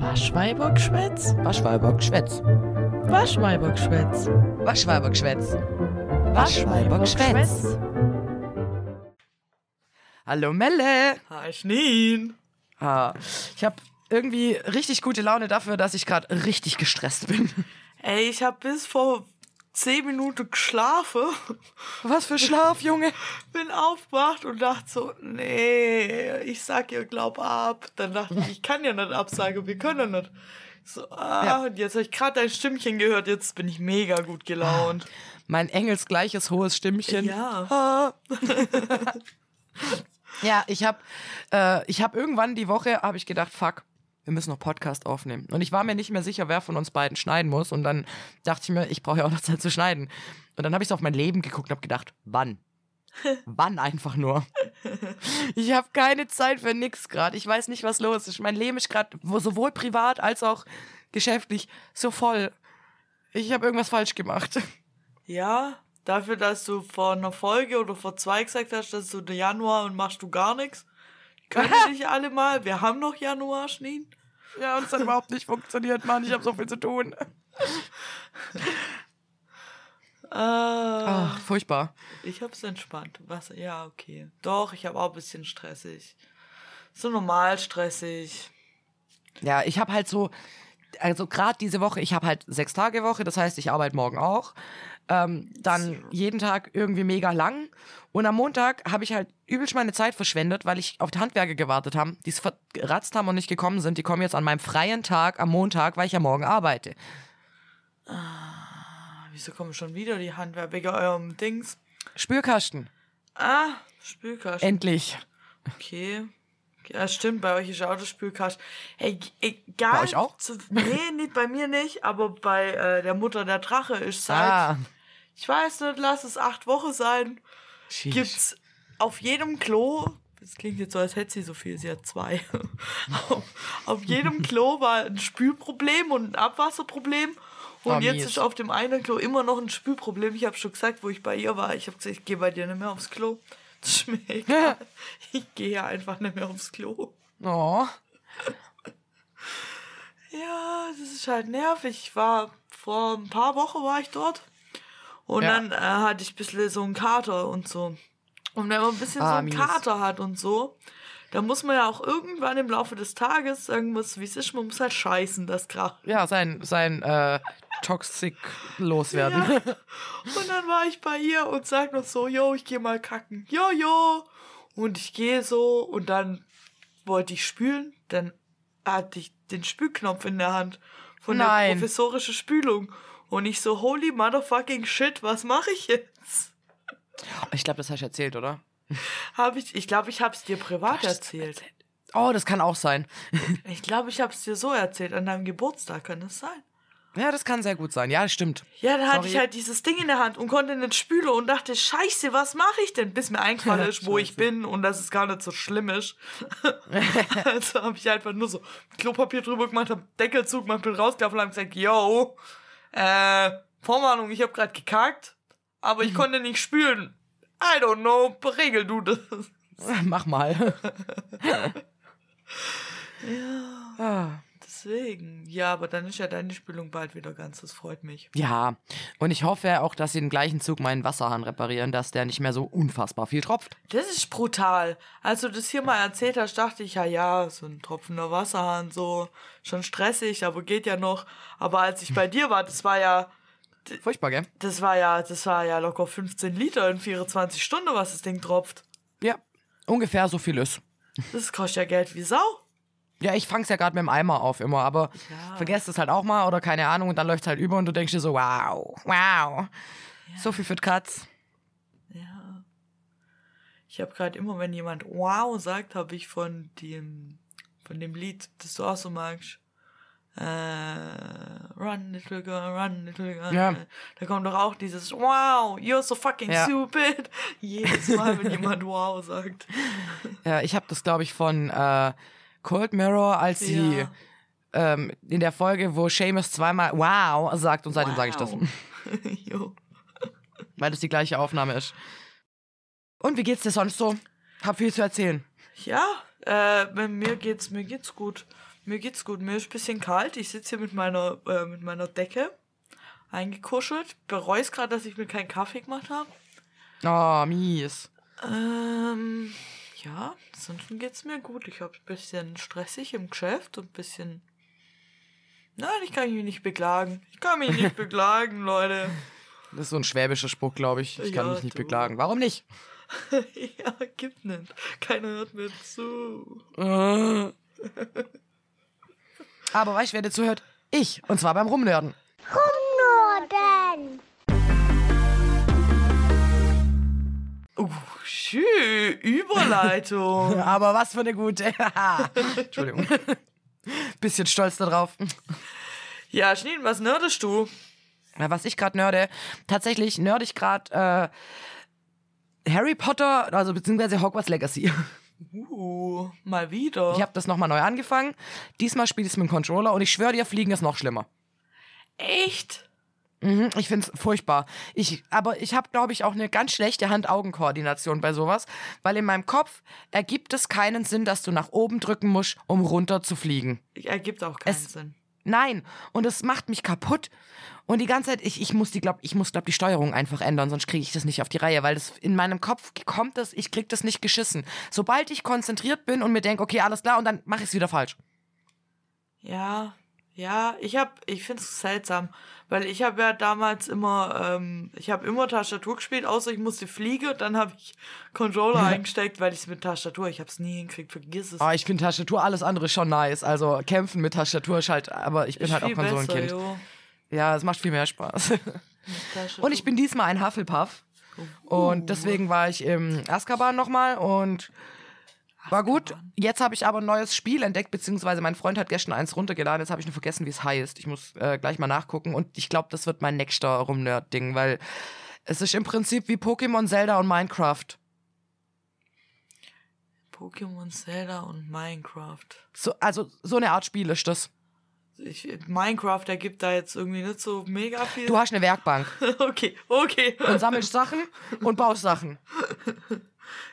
Waschweibergschwätz? Waschweibergschwätz. Waschweibergschwätz. Waschweibergschwätz. Waschweibergschwätz. Hallo Melle. Hi Schneen. Ah, ich habe irgendwie richtig gute Laune dafür, dass ich gerade richtig gestresst bin. Ey, ich hab bis vor zehn Minuten geschlafen. Was für Schlaf, Junge. Bin aufgewacht und dachte so, nee, ich sag ihr, glaub ab. Dann dachte ich, ich kann ja nicht absagen, wir können ja nicht. So, ah, Ja. und jetzt habe ich gerade dein Stimmchen gehört, jetzt bin ich mega gut gelaunt. Mein engelsgleiches hohes Stimmchen. Ja. Ah. ja, ich habe äh, ich hab irgendwann die Woche habe ich gedacht, fuck, wir müssen noch Podcast aufnehmen. Und ich war mir nicht mehr sicher, wer von uns beiden schneiden muss. Und dann dachte ich mir, ich brauche ja auch noch Zeit zu schneiden. Und dann habe ich so auf mein Leben geguckt und habe gedacht, wann? wann einfach nur? Ich habe keine Zeit für nix gerade. Ich weiß nicht, was los ist. Mein Leben ist gerade sowohl privat als auch geschäftlich so voll. Ich habe irgendwas falsch gemacht. Ja, dafür, dass du vor einer Folge oder vor zwei gesagt hast, dass du Januar und machst du gar nichts. Können nicht alle mal. Wir haben noch Januar, Schneen. Ja, und es hat überhaupt nicht funktioniert, Mann. Ich habe so viel zu tun. Ah, Ach, furchtbar. ich hab's entspannt. Was? Ja, okay. Doch, ich habe auch ein bisschen stressig. So normal stressig. Ja, ich habe halt so, also gerade diese Woche, ich habe halt sechs Tage Woche, das heißt, ich arbeite morgen auch. Ähm, dann jeden Tag irgendwie mega lang. Und am Montag habe ich halt übelst meine Zeit verschwendet, weil ich auf die Handwerker gewartet habe, die es verratzt haben und nicht gekommen sind. Die kommen jetzt an meinem freien Tag am Montag, weil ich ja morgen arbeite. Wieso kommen schon wieder die Handwerker wegen eurem Dings? Spülkasten. Ah, Spülkasten. Endlich. Okay. Ja, stimmt, bei euch ist auch das Spülkasten. Hey, egal. Bei euch auch? Zu, nee, nicht bei mir nicht, aber bei äh, der Mutter der Drache ist seit, Ah. Ich weiß nicht, lass es acht Wochen sein, Sheesh. gibt's auf jedem Klo, das klingt jetzt so, als hätte sie so viel, sie hat zwei. auf, auf jedem Klo war ein Spülproblem und ein Abwasserproblem. Und Oh, jetzt mies. ist auf dem einen Klo immer noch ein Spülproblem. Ich habe schon gesagt, wo ich bei ihr war. Ich habe gesagt, ich gehe bei dir nicht mehr aufs Klo. Das ist mir egal. Ich gehe ja einfach nicht mehr aufs Klo. Oh. Ja, das ist halt nervig. Ich war vor ein paar Wochen war ich dort. Und Ja. dann äh, hatte ich ein bisschen so einen Kater und so. Und wenn man ein bisschen so Ah, einen mies. Kater hat und so, dann muss man ja auch irgendwann im Laufe des Tages sagen muss, wie es ist, man muss halt scheißen, das kracht. Ja, sein, sein äh, Toxic loswerden. Ja. Und dann war ich bei ihr und sag noch so, yo, ich gehe mal kacken. Jo, jo. Und ich gehe so und dann wollte ich spülen, dann hatte ich den Spülknopf in der Hand von der Nein. professorischen Spülung. Und ich so, holy motherfucking shit, was mache ich jetzt? Ich glaube, das hast du erzählt, oder? Hab ich, ich glaube, ich habe es dir privat erzählt. Oh, das kann auch sein. Ich glaube, ich habe es dir so erzählt, an deinem Geburtstag, kann das sein? Ja, das kann sehr gut sein. Ja, das stimmt. Ja, dann hatte ich halt dieses Ding in der Hand und konnte nicht spülen und dachte, scheiße, was mache ich denn? Bis mir eingefallen ist, wo ich bin und dass es gar nicht so schlimm ist. also habe ich einfach nur so Klopapier drüber gemacht, hab Deckel zugemacht, bin rausgelaufen und hab gesagt, yo, äh, Vorwarnung, ich habe gerade gekackt, aber ich konnte nicht spülen. I don't know, regel du das. Mach mal. Ah. Deswegen, ja, aber dann ist ja deine Spülung bald wieder ganz, das freut mich. Ja, und ich hoffe auch, dass sie den gleichen Zug meinen Wasserhahn reparieren, dass der nicht mehr so unfassbar viel tropft. Das ist brutal. Als du das hier mal erzählt hast, dachte ich, ja, ja, so ein tropfender Wasserhahn, so schon stressig, aber geht ja noch. Aber als ich bei dir war, das war ja, Furchtbar, gell? das war ja, das war ja locker 15 Liter in 24 Stunden, was das Ding tropft. Ja, ungefähr so viel ist. Das kostet ja Geld wie Sau. Ja, ich fang's ja gerade mit dem Eimer auf immer, aber Ja. vergesst es halt auch mal oder keine Ahnung und dann läuft's halt über und du denkst dir so, wow, wow. So viel für die Katz. Ja. Ich habe gerade immer, wenn jemand wow sagt, habe ich von dem, von dem Lied, das du auch so magst. Äh, run, little girl, run, little girl. Ja. Da kommt doch auch dieses Wow, you're so fucking Ja. stupid. Jedes Mal, wenn jemand Wow sagt. Ja, ich habe das, glaube ich, von äh, Cold Mirror, als sie Ja. ähm, in der Folge, wo Seamus zweimal wow sagt und seitdem sage ich das. Wow. jo. Weil das die gleiche Aufnahme ist. Und wie geht's dir sonst so? Hab viel zu erzählen. Ja, äh, mir geht's, mir geht's gut. Mir geht's gut. Mir ist ein bisschen kalt. Ich sitze hier mit meiner, äh, mit meiner Decke eingekuschelt. Bereue es gerade, dass ich mir keinen Kaffee gemacht habe. Oh, mies. Ähm, ja, ansonsten geht's mir gut. Ich habe ein bisschen stressig im Geschäft und ein bisschen. Nein, ich kann mich nicht beklagen. Ich kann mich nicht beklagen, Leute. Das ist so ein schwäbischer Spruch, glaube ich. Ich kann Ja, mich nicht du. beklagen. Warum nicht? ja, gibt nicht. Keiner hört mir zu. Aber weißt du, wer dir zuhört? Ich. Und zwar beim Rumnörden. Norden. Uh, schön. Überleitung. Aber was für eine gute. Entschuldigung. Bisschen stolz darauf. ja, Schneen, was nerdest du? Ja, Was ich gerade nörde, tatsächlich nörde ich gerade äh, Harry Potter, also beziehungsweise Hogwarts Legacy. Uh, mal wieder. Ich habe das nochmal neu angefangen. Diesmal spiele ich es mit dem Controller und ich schwöre dir, Fliegen ist noch schlimmer. Echt? Mhm, ich find's furchtbar. Ich, aber ich habe, glaube ich, auch eine ganz schlechte Hand-Augen-Koordination bei sowas, weil in meinem Kopf ergibt es keinen Sinn, dass du nach oben drücken musst, um runter zu fliegen. Ergibt auch keinen Es- Sinn. Nein, und es macht mich kaputt. Und die ganze Zeit, ich, ich muss die, glaub, ich muss, glaub, die Steuerung einfach ändern, sonst kriege ich das nicht auf die Reihe, weil das in meinem Kopf kommt das, ich krieg das nicht geschissen. Sobald ich konzentriert bin und mir denke, okay, alles klar, und dann mache ich es wieder falsch. Ja, ja, ich hab, ich find's seltsam, weil ich habe ja damals immer, ähm, ich habe immer Tastatur gespielt, außer ich musste fliegen und dann habe ich Controller eingesteckt, weil ich mit Tastatur, ich hab's nie hinkriegt, vergiss es. Aber ich finde Tastatur alles andere schon nice. Also kämpfen mit Tastatur ist halt, aber ich bin Ist halt auch Konsolenkind. besser, jo. ja, es macht viel mehr Spaß. Und ich bin diesmal ein Hufflepuff. Und deswegen war ich im Azkaban nochmal und war gut. Jetzt habe ich aber ein neues Spiel entdeckt, beziehungsweise mein Freund hat gestern eins runtergeladen. Jetzt habe ich nur vergessen, wie es heißt. Ich muss äh, gleich mal nachgucken. Und ich glaube, das wird mein nächster Rumnerd-Ding, weil es ist im Prinzip wie Pokémon, Zelda und Minecraft. Pokémon, Zelda und Minecraft. So, also so eine Art Spiel ist das. Ich, Minecraft ergibt da jetzt irgendwie nicht so mega viel. Du hast eine Werkbank okay, okay. und sammelst Sachen und baust Sachen.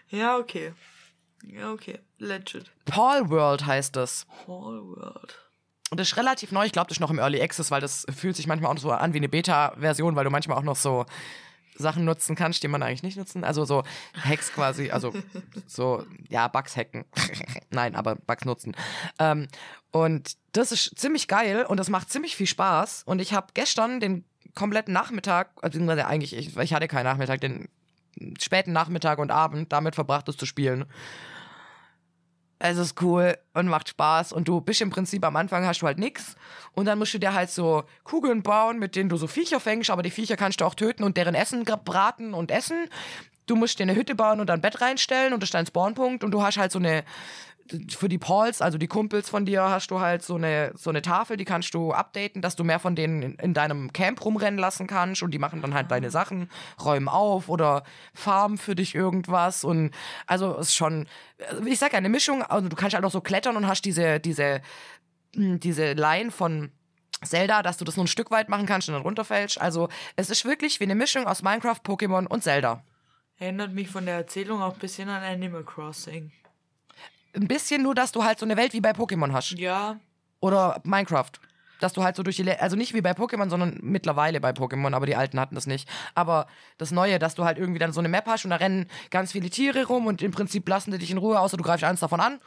Ja, okay. Ja, okay. Legit. Paul World heißt das. Whole World. Und das ist relativ neu. Ich glaube, das ist noch im Early Access, weil das fühlt sich manchmal auch so an wie eine Beta-Version, weil du manchmal auch noch so Sachen nutzen kannst, die man eigentlich nicht nutzen. Also so Hacks quasi, also so, ja, Bugs hacken. Nein, aber Bugs nutzen. Ähm, und das ist ziemlich geil und das macht ziemlich viel Spaß. Und ich habe gestern den kompletten Nachmittag, beziehungsweise eigentlich, ich, ich hatte keinen Nachmittag, den späten Nachmittag und Abend damit verbracht, das zu spielen. Es ist cool und macht Spaß. Und du bist im Prinzip am Anfang hast du halt nix. Und dann musst du dir halt so Kugeln bauen, mit denen du so Viecher fängst. Aber die Viecher kannst du auch töten und deren Essen braten und essen. Du musst dir eine Hütte bauen und ein Bett reinstellen und das ist dein Spawnpunkt. Und du hast halt so eine, für die Pauls, also die Kumpels von dir, hast du halt so eine, so eine Tafel, die kannst du updaten, dass du mehr von denen in, in deinem Camp rumrennen lassen kannst und die machen dann halt deine Sachen, räumen auf oder farmen für dich irgendwas und also es ist schon, ich sag ja, eine Mischung, also du kannst halt auch so klettern und hast diese, diese, mh, diese Line von Zelda, dass du das nur ein Stück weit machen kannst und dann runterfällst. Also es ist wirklich wie eine Mischung aus Minecraft, Pokémon und Zelda. Erinnert mich von der Erzählung auch ein bisschen an Animal Crossing. Ein bisschen nur, dass du halt so eine Welt wie bei Pokémon hast. Ja, Oder Minecraft. Dass du halt so durch die, Le also nicht wie bei Pokémon, sondern mittlerweile bei Pokémon, aber die alten hatten das nicht. Aber das Neue, dass du halt irgendwie dann so eine Map hast und da rennen ganz viele Tiere rum und im Prinzip lassen die dich in Ruhe, außer du greifst eins davon an.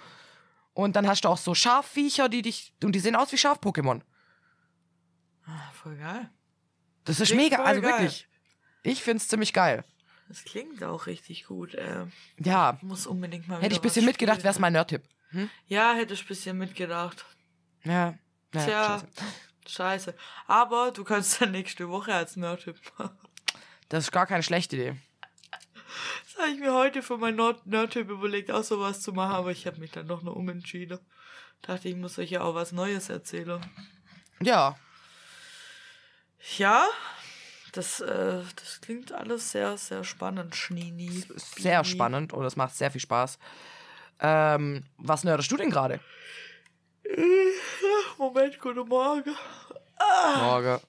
Und dann hast du auch so Schafviecher, die dich, und die sehen aus wie Schaf-Pokémon. Ah, voll geil. Das ist Klingt mega, also geil. wirklich. Ich find's ziemlich geil. Das klingt auch richtig gut. Äh, Ja, ich muss unbedingt mal hätte ich ein bisschen mitgedacht, wär's spielen. mein Nerd-Tipp. Ja, hätte ich ein bisschen mitgedacht. Ja. ja Tja, scheiße. scheiße. Aber du kannst dann nächste Woche als Nerd-Tipp machen. Das ist gar keine schlechte Idee. Das habe ich mir heute für mein Nerd- Nerd-Tipp überlegt, auch sowas zu machen, aber ich habe mich dann doch noch umentschieden. Dachte, ich muss euch ja auch was Neues erzählen. Ja. Ja, das, äh, das klingt alles sehr, sehr spannend, Schnini. Sehr spannend und es macht sehr viel Spaß. Ähm, was nerdest du denn gerade? Moment, guten Morgen. Morgen.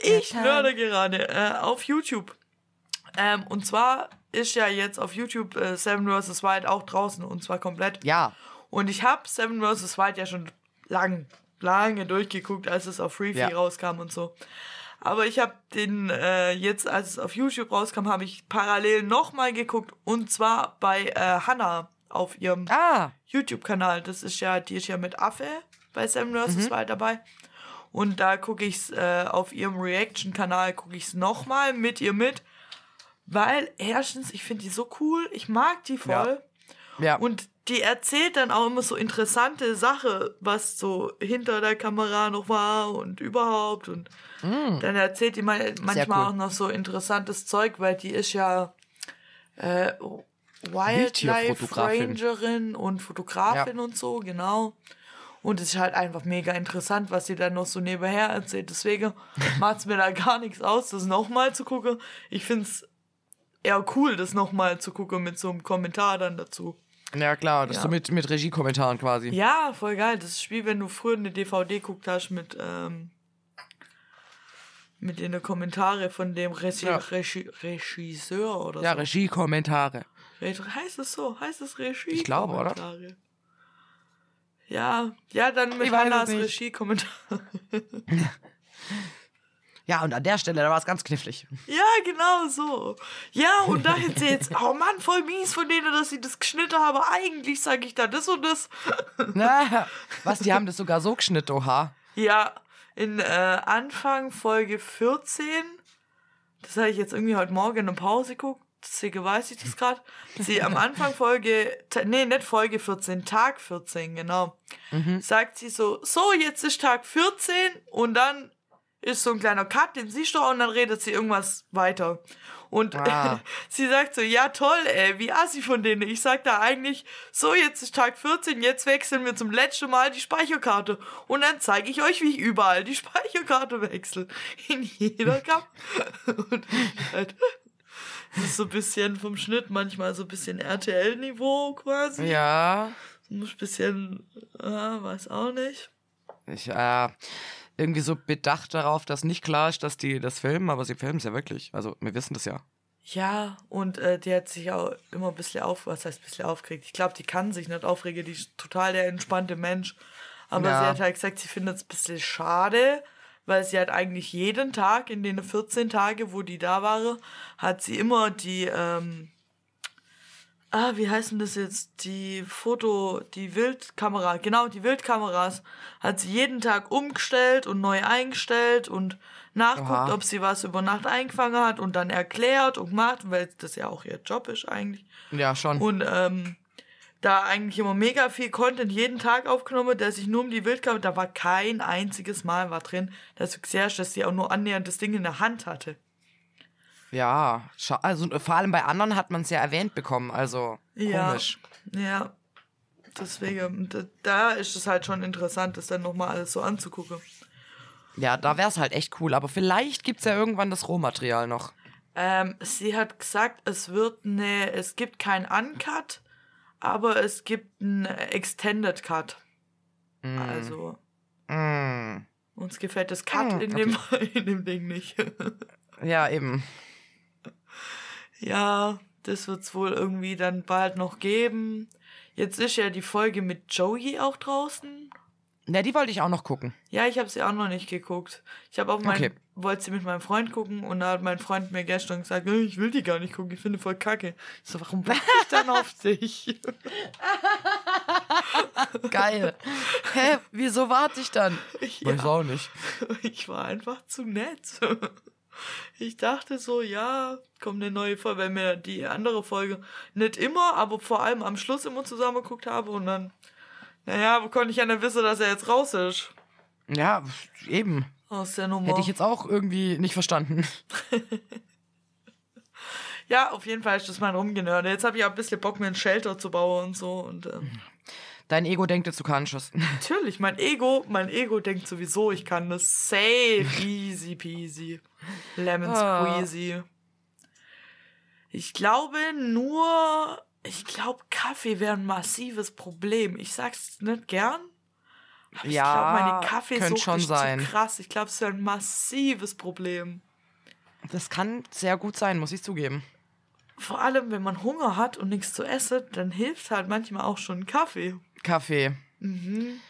Ich nörde gerade äh, auf YouTube. Ähm, und zwar ist ja jetzt auf YouTube äh, Seven vs. Wild auch draußen und zwar komplett. Ja. Und ich habe Seven vs. Wild ja schon lang, lange durchgeguckt, als es auf Freefee Ja. rauskam und so. Aber ich habe den äh, jetzt, als es auf YouTube rauskam, habe ich parallel nochmal geguckt. Und zwar bei äh, Hannah auf ihrem Ah, YouTube-Kanal. Das ist ja, die ist ja mit Affe bei Seven vs. Mhm. Wild dabei. Und da gucke ich's äh, auf ihrem Reaction-Kanal, gucke ich's nochmal mit ihr mit. Weil erstens, ich finde die so cool, ich mag die voll. ja. Und die erzählt dann auch immer so interessante Sachen, was so hinter der Kamera noch war und überhaupt. Und dann erzählt die mal, manchmal Mm. cool. auch noch so interessantes Zeug, weil die ist ja äh, Wildlife. Rangerin und Fotografin und so, genau. Und es ist halt einfach mega interessant, was sie dann noch so nebenher erzählt. Deswegen macht es mir da gar nichts aus, das nochmal zu gucken. Ich finde es eher cool, das nochmal zu gucken mit so einem Kommentar dann dazu. Ja klar, das Ja. so mit, mit Regiekommentaren quasi. Ja, voll geil. Das ist wie wenn du früher eine DVD guckt hast mit, ähm, mit den Kommentare von dem Regi Ja. Regi Regisseur oder Ja, so. Regiekommentare. Re heißt es so? Heißt es Regie? Ich glaube, oder? Ja, ja, dann mit Hannas nicht. Ja, und an der Stelle, da war es ganz knifflig. Ja, genau so. Ja, und da hätte sie jetzt, oh Mann, voll mies von denen, dass sie das geschnitten haben. Aber eigentlich sage ich da das und das. Na, was, die haben das sogar so geschnitten, oha. Ja, in äh, Anfang Folge 14, das habe ich jetzt irgendwie heute Morgen in der Pause geguckt, deswegen weiß ich das gerade. Sie am Anfang Folge, nee, nicht Folge 14, Tag 14, genau. Sagt sie so, so, jetzt ist Tag 14 und dann ist so ein kleiner Cut, den siehst du auch und dann redet sie irgendwas weiter. Und Ah. sie sagt so, ja toll, ey, wie assi von denen. Ich sag da eigentlich, so, jetzt ist Tag 14, jetzt wechseln wir zum letzten Mal die Speicherkarte. Und dann zeige ich euch, wie ich überall die Speicherkarte wechsle. In jeder Cup. Und halt, das ist so ein bisschen vom Schnitt manchmal so ein bisschen RTL-Niveau quasi. Ja, So ein bisschen, äh, weiß auch nicht. ich, äh, irgendwie so bedacht darauf, dass nicht klar ist, dass die das filmen, aber sie filmen es ja wirklich. Also, wir wissen das ja. Ja, und äh, die hat sich auch immer ein bisschen auf, was heißt ein bisschen aufgeregt. Ich glaube, die kann sich nicht aufregen, die ist total der entspannte Mensch. Aber Ja. sie hat halt gesagt, sie findet es ein bisschen schade, weil sie hat eigentlich jeden Tag in den 14 Tage, wo die da war, hat sie immer die, ähm, ah, wie heißen das jetzt? Die Foto, die Wildkamera, genau, die Wildkameras hat sie jeden Tag umgestellt und neu eingestellt und nachguckt, Oha. ob sie was über Nacht eingefangen hat und dann erklärt und gemacht, weil das ja auch ihr Job ist eigentlich. Ja, schon. Und ähm, da eigentlich immer mega viel Content jeden Tag aufgenommen, der sich nur um die Wildkamera, da war kein einziges Mal war drin, dass du gesehen hast, dass sie auch nur annähernd das Ding in der Hand hatte. Ja, also vor allem bei anderen hat man es ja erwähnt bekommen, also Ja. komisch. Ja, deswegen, da, ist es halt schon interessant, das dann nochmal alles so anzugucken. Ja, da wäre es halt echt cool, aber vielleicht gibt es ja irgendwann das Rohmaterial noch. Ähm, sie hat gesagt, es wird eine, es gibt kein Uncut, aber es gibt einen Extended Cut. Also, Mm. uns gefällt das Cut Mm, in, dem, in dem Ding nicht. Ja, eben. Ja, das wird's wohl irgendwie dann bald noch geben. Jetzt ist ja die Folge mit Joey auch draußen. Ja, die wollte ich auch noch gucken. Ja, ich habe sie auch noch nicht geguckt. Ich habe auch mein, Okay. wollte sie mit meinem Freund gucken und da hat mein Freund mir gestern gesagt, "Äh, ich will die gar nicht gucken, ich finde voll kacke. Ich so, warum warte ich dann auf dich? Geil. Hä, wieso warte ich dann? Ja. Weiß auch nicht. Ich war einfach zu nett. Ich dachte so, ja, kommt eine neue Folge, weil mir die andere Folge nicht immer, aber vor allem am Schluss immer zusammen geguckt habe und dann, naja, wo konnte ich ja nicht wissen, dass er jetzt raus ist Ja, eben. aus der Nummer. Hätte ich jetzt auch irgendwie nicht verstanden. ja, auf jeden Fall ist das mein Rumgenörde. Jetzt habe ich auch ein bisschen Bock, mir ein Shelter zu bauen und so und ähm, Dein Ego denkt jetzt, du kannst es. Natürlich, mein Ego, mein Ego denkt sowieso, ich kann das safe, easy peasy, lemon Ah. squeezy. Ich glaube nur, ich glaube Kaffee wäre ein massives Problem. Ich sag's nicht gern. aber ich Ja, glaube, meine könnte Kaffeesucht schon ist sein. zu krass. Ich glaube, es wäre ein massives Problem. Das kann sehr gut sein, muss ich zugeben. Vor allem, wenn man Hunger hat und nichts zu essen, dann hilft halt manchmal auch schon ein Kaffee. Kaffee. Mhm.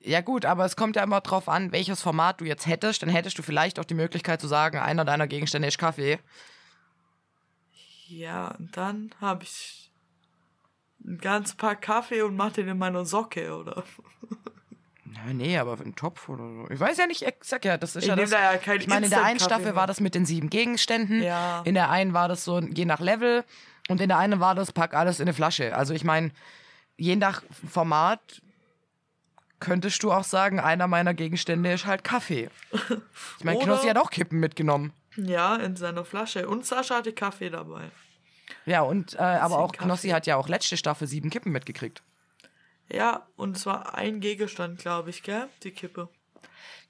Ja gut, aber es kommt ja immer drauf an, welches Format du jetzt hättest. Dann hättest du vielleicht auch die Möglichkeit zu sagen, einer deiner Gegenstände ist Kaffee. Ja, und dann habe ich ein ganzes Paar Kaffee und mache den in meiner Socke, oder? Na, nee, aber im Topf oder so. Ich weiß ja nicht, ich sag ja, das ist Ich ja das. da ja kein ich meine, in der einen Staffel war das mit den sieben Gegenständen. Ja. In der einen war das so je nach Level. Und in der einen war das, pack alles in eine Flasche. Also ich meine, je nach Format könntest du auch sagen, einer meiner Gegenstände ist halt Kaffee. Ich meine, Knossi hat auch Kippen mitgenommen. Ja, in seiner Flasche. Und Sascha hatte Kaffee dabei. Ja, und äh, aber auch Knossi Kaffee. hat ja auch letzte Staffel sieben Kippen mitgekriegt. Ja, und es war ein Gegenstand, glaube ich, gell? Die Kippe.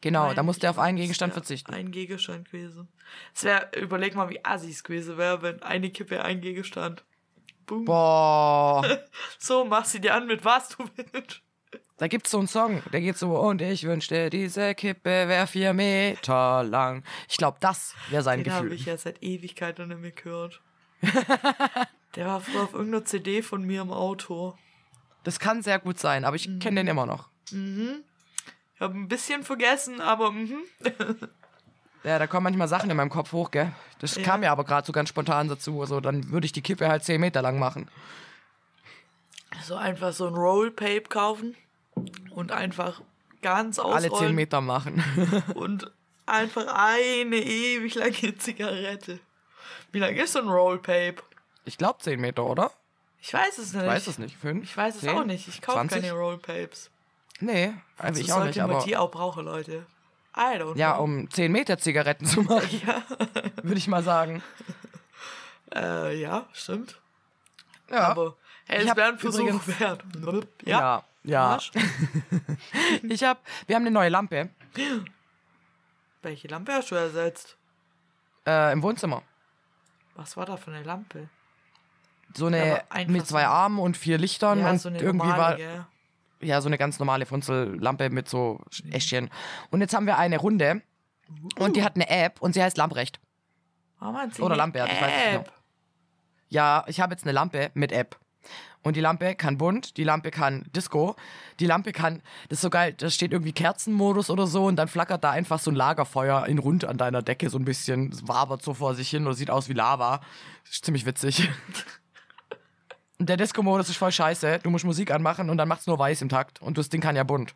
Genau, Mein da musste er auf einen Gegenstand verzichten. Ein Gegenstand gewesen. Es wäre, überleg mal, wie assis gewesen wäre, wenn eine Kippe ein Gegenstand. Boom. Boah, So, mach sie dir an mit was du willst. da gibt's so einen Song, der geht so, und ich wünschte, diese Kippe wäre vier Meter lang. Ich glaube, das wäre sein Den habe Gefühl. ich ja seit Ewigkeiten nicht mehr gehört. Der war früher auf irgendeiner CD von mir im Auto. Das kann sehr gut sein, aber ich kenne den immer noch. Ich habe ein bisschen vergessen, aber mhm. Ja, da kommen manchmal Sachen in meinem Kopf hoch, gell? Das Ja. kam mir aber gerade so ganz spontan dazu. Also, dann würde ich die Kippe halt 10 Meter lang machen. so einfach so ein Rollpape kaufen und einfach ganz Alle 10 ausrollen Meter machen. und einfach eine ewig lange Zigarette. Wie lang ist so ein Rollpape? Ich glaube 10 Meter, oder? Ich weiß es nicht. Ich weiß es nicht. 5? Ich weiß es auch nicht. Ich kaufe 20? keine Rollpapes. Nee, also ich auch nicht. Aber die auch brauchen, Leute. I don't ja, know. um 10 Meter Zigaretten zu machen, würde ich mal sagen. Äh, ja, stimmt. Ja, Aber hey, Ich es wäre ein Versuch übrigens- wert. ja, Ja. ja. Ich hab, wir haben eine neue Lampe Welche Lampe hast du ersetzt? äh, im Wohnzimmer. Was war da für eine Lampe? So eine einfach mit zwei Armen und vier Lichtern ja, und so eine irgendwie normale, war gell? Ja so eine ganz normale Funzellampe mit so Äschchen. Und jetzt haben wir eine Runde und die hat eine App und sie heißt Lamprecht. Warum hat sie Oder Lampe, ich weiß nicht genau. Ja, ich habe jetzt eine Lampe mit App. Und die Lampe kann bunt, die Lampe kann Disco, die Lampe kann, das ist so geil, da steht irgendwie Kerzenmodus oder so und dann flackert da einfach so ein Lagerfeuer in rund an deiner Decke so ein bisschen, es wabert so vor sich hin oder sieht aus wie Lava. Ist ziemlich witzig. Der Disco-Modus ist voll scheiße. Du musst Musik anmachen und dann macht's nur weiß im Takt. Und das Ding kann ja bunt.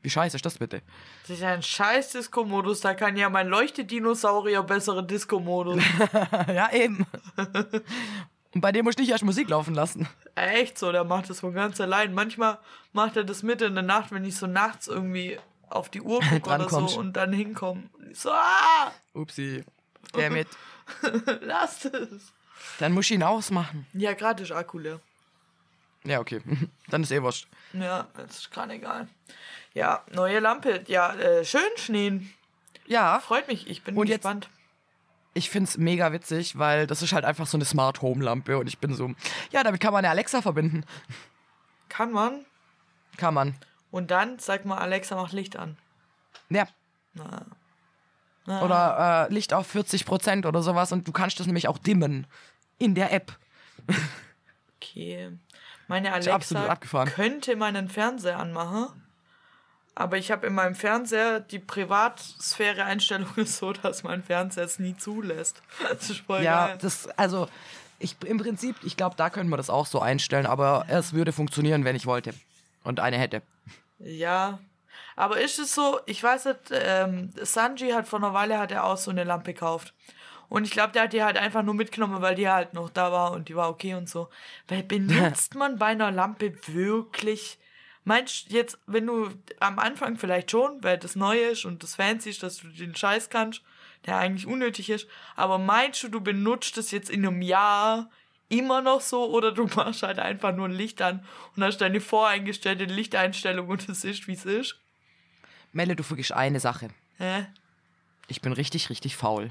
Wie scheiße ist das bitte? Das ist ein scheiß Disco-Modus. Da kann ja mein Leuchtedinosaurier bessere Disco-Modus. ja, eben. Und bei dem musst du nicht erst Musik laufen lassen. Echt so, der macht das von ganz allein. Manchmal macht er das mitten in der Nacht, wenn ich so nachts irgendwie auf die Uhr gucke oder so und dann hinkomme. Ich so, ah, Upsi. Damit. lasst es. Dann muss ich ihn ausmachen. Ja, gerade ist Akku leer. Ja, okay. Dann ist eh wurscht. Ja, das ist gerade egal. Ja, neue Lampe. Ja, äh, schön, Schneen. Ja, Freut mich, ich bin Und jetzt- gespannt. ich find's mega witzig, weil das ist halt einfach so eine Smart Home Lampe und ich bin so, ja, damit kann man eine Alexa verbinden. Kann man. Kann man. Und dann, sag mal, Alexa macht Licht an. Ja. Na. Oder äh, Licht auf 40 Prozent oder sowas und du kannst das nämlich auch dimmen. In der App. Okay. Meine Alexa könnte meinen Fernseher anmachen. Aber ich habe in meinem Fernseher die Privatsphäre-Einstellung ist so, dass mein Fernseher es nie zulässt. Das ist voll Ja, geil. das, also, ich, im Prinzip, ich glaube, da könnte man das auch so einstellen, aber es würde funktionieren, wenn ich wollte. Und eine hätte. Ja. Aber ist es so, ich weiß nicht, ähm, Sanji hat vor einer Weile hat er auch so eine Lampe gekauft. Und ich glaube, der hat die halt einfach nur mitgenommen, weil die halt noch da war und die war okay und so. Weil benutzt man bei einer Lampe wirklich. Meinst du jetzt, wenn du am Anfang vielleicht schon, weil das neu ist und das fancy ist, dass du den Scheiß kannst, der eigentlich unnötig ist, aber meinst du, du benutzt es jetzt in einem Jahr immer noch so oder du machst halt einfach nur ein Licht an und hast deine voreingestellte Lichteinstellung und es ist, wie es ist? Melle, du vergisst eine Sache. Hä? Ich bin richtig, richtig faul.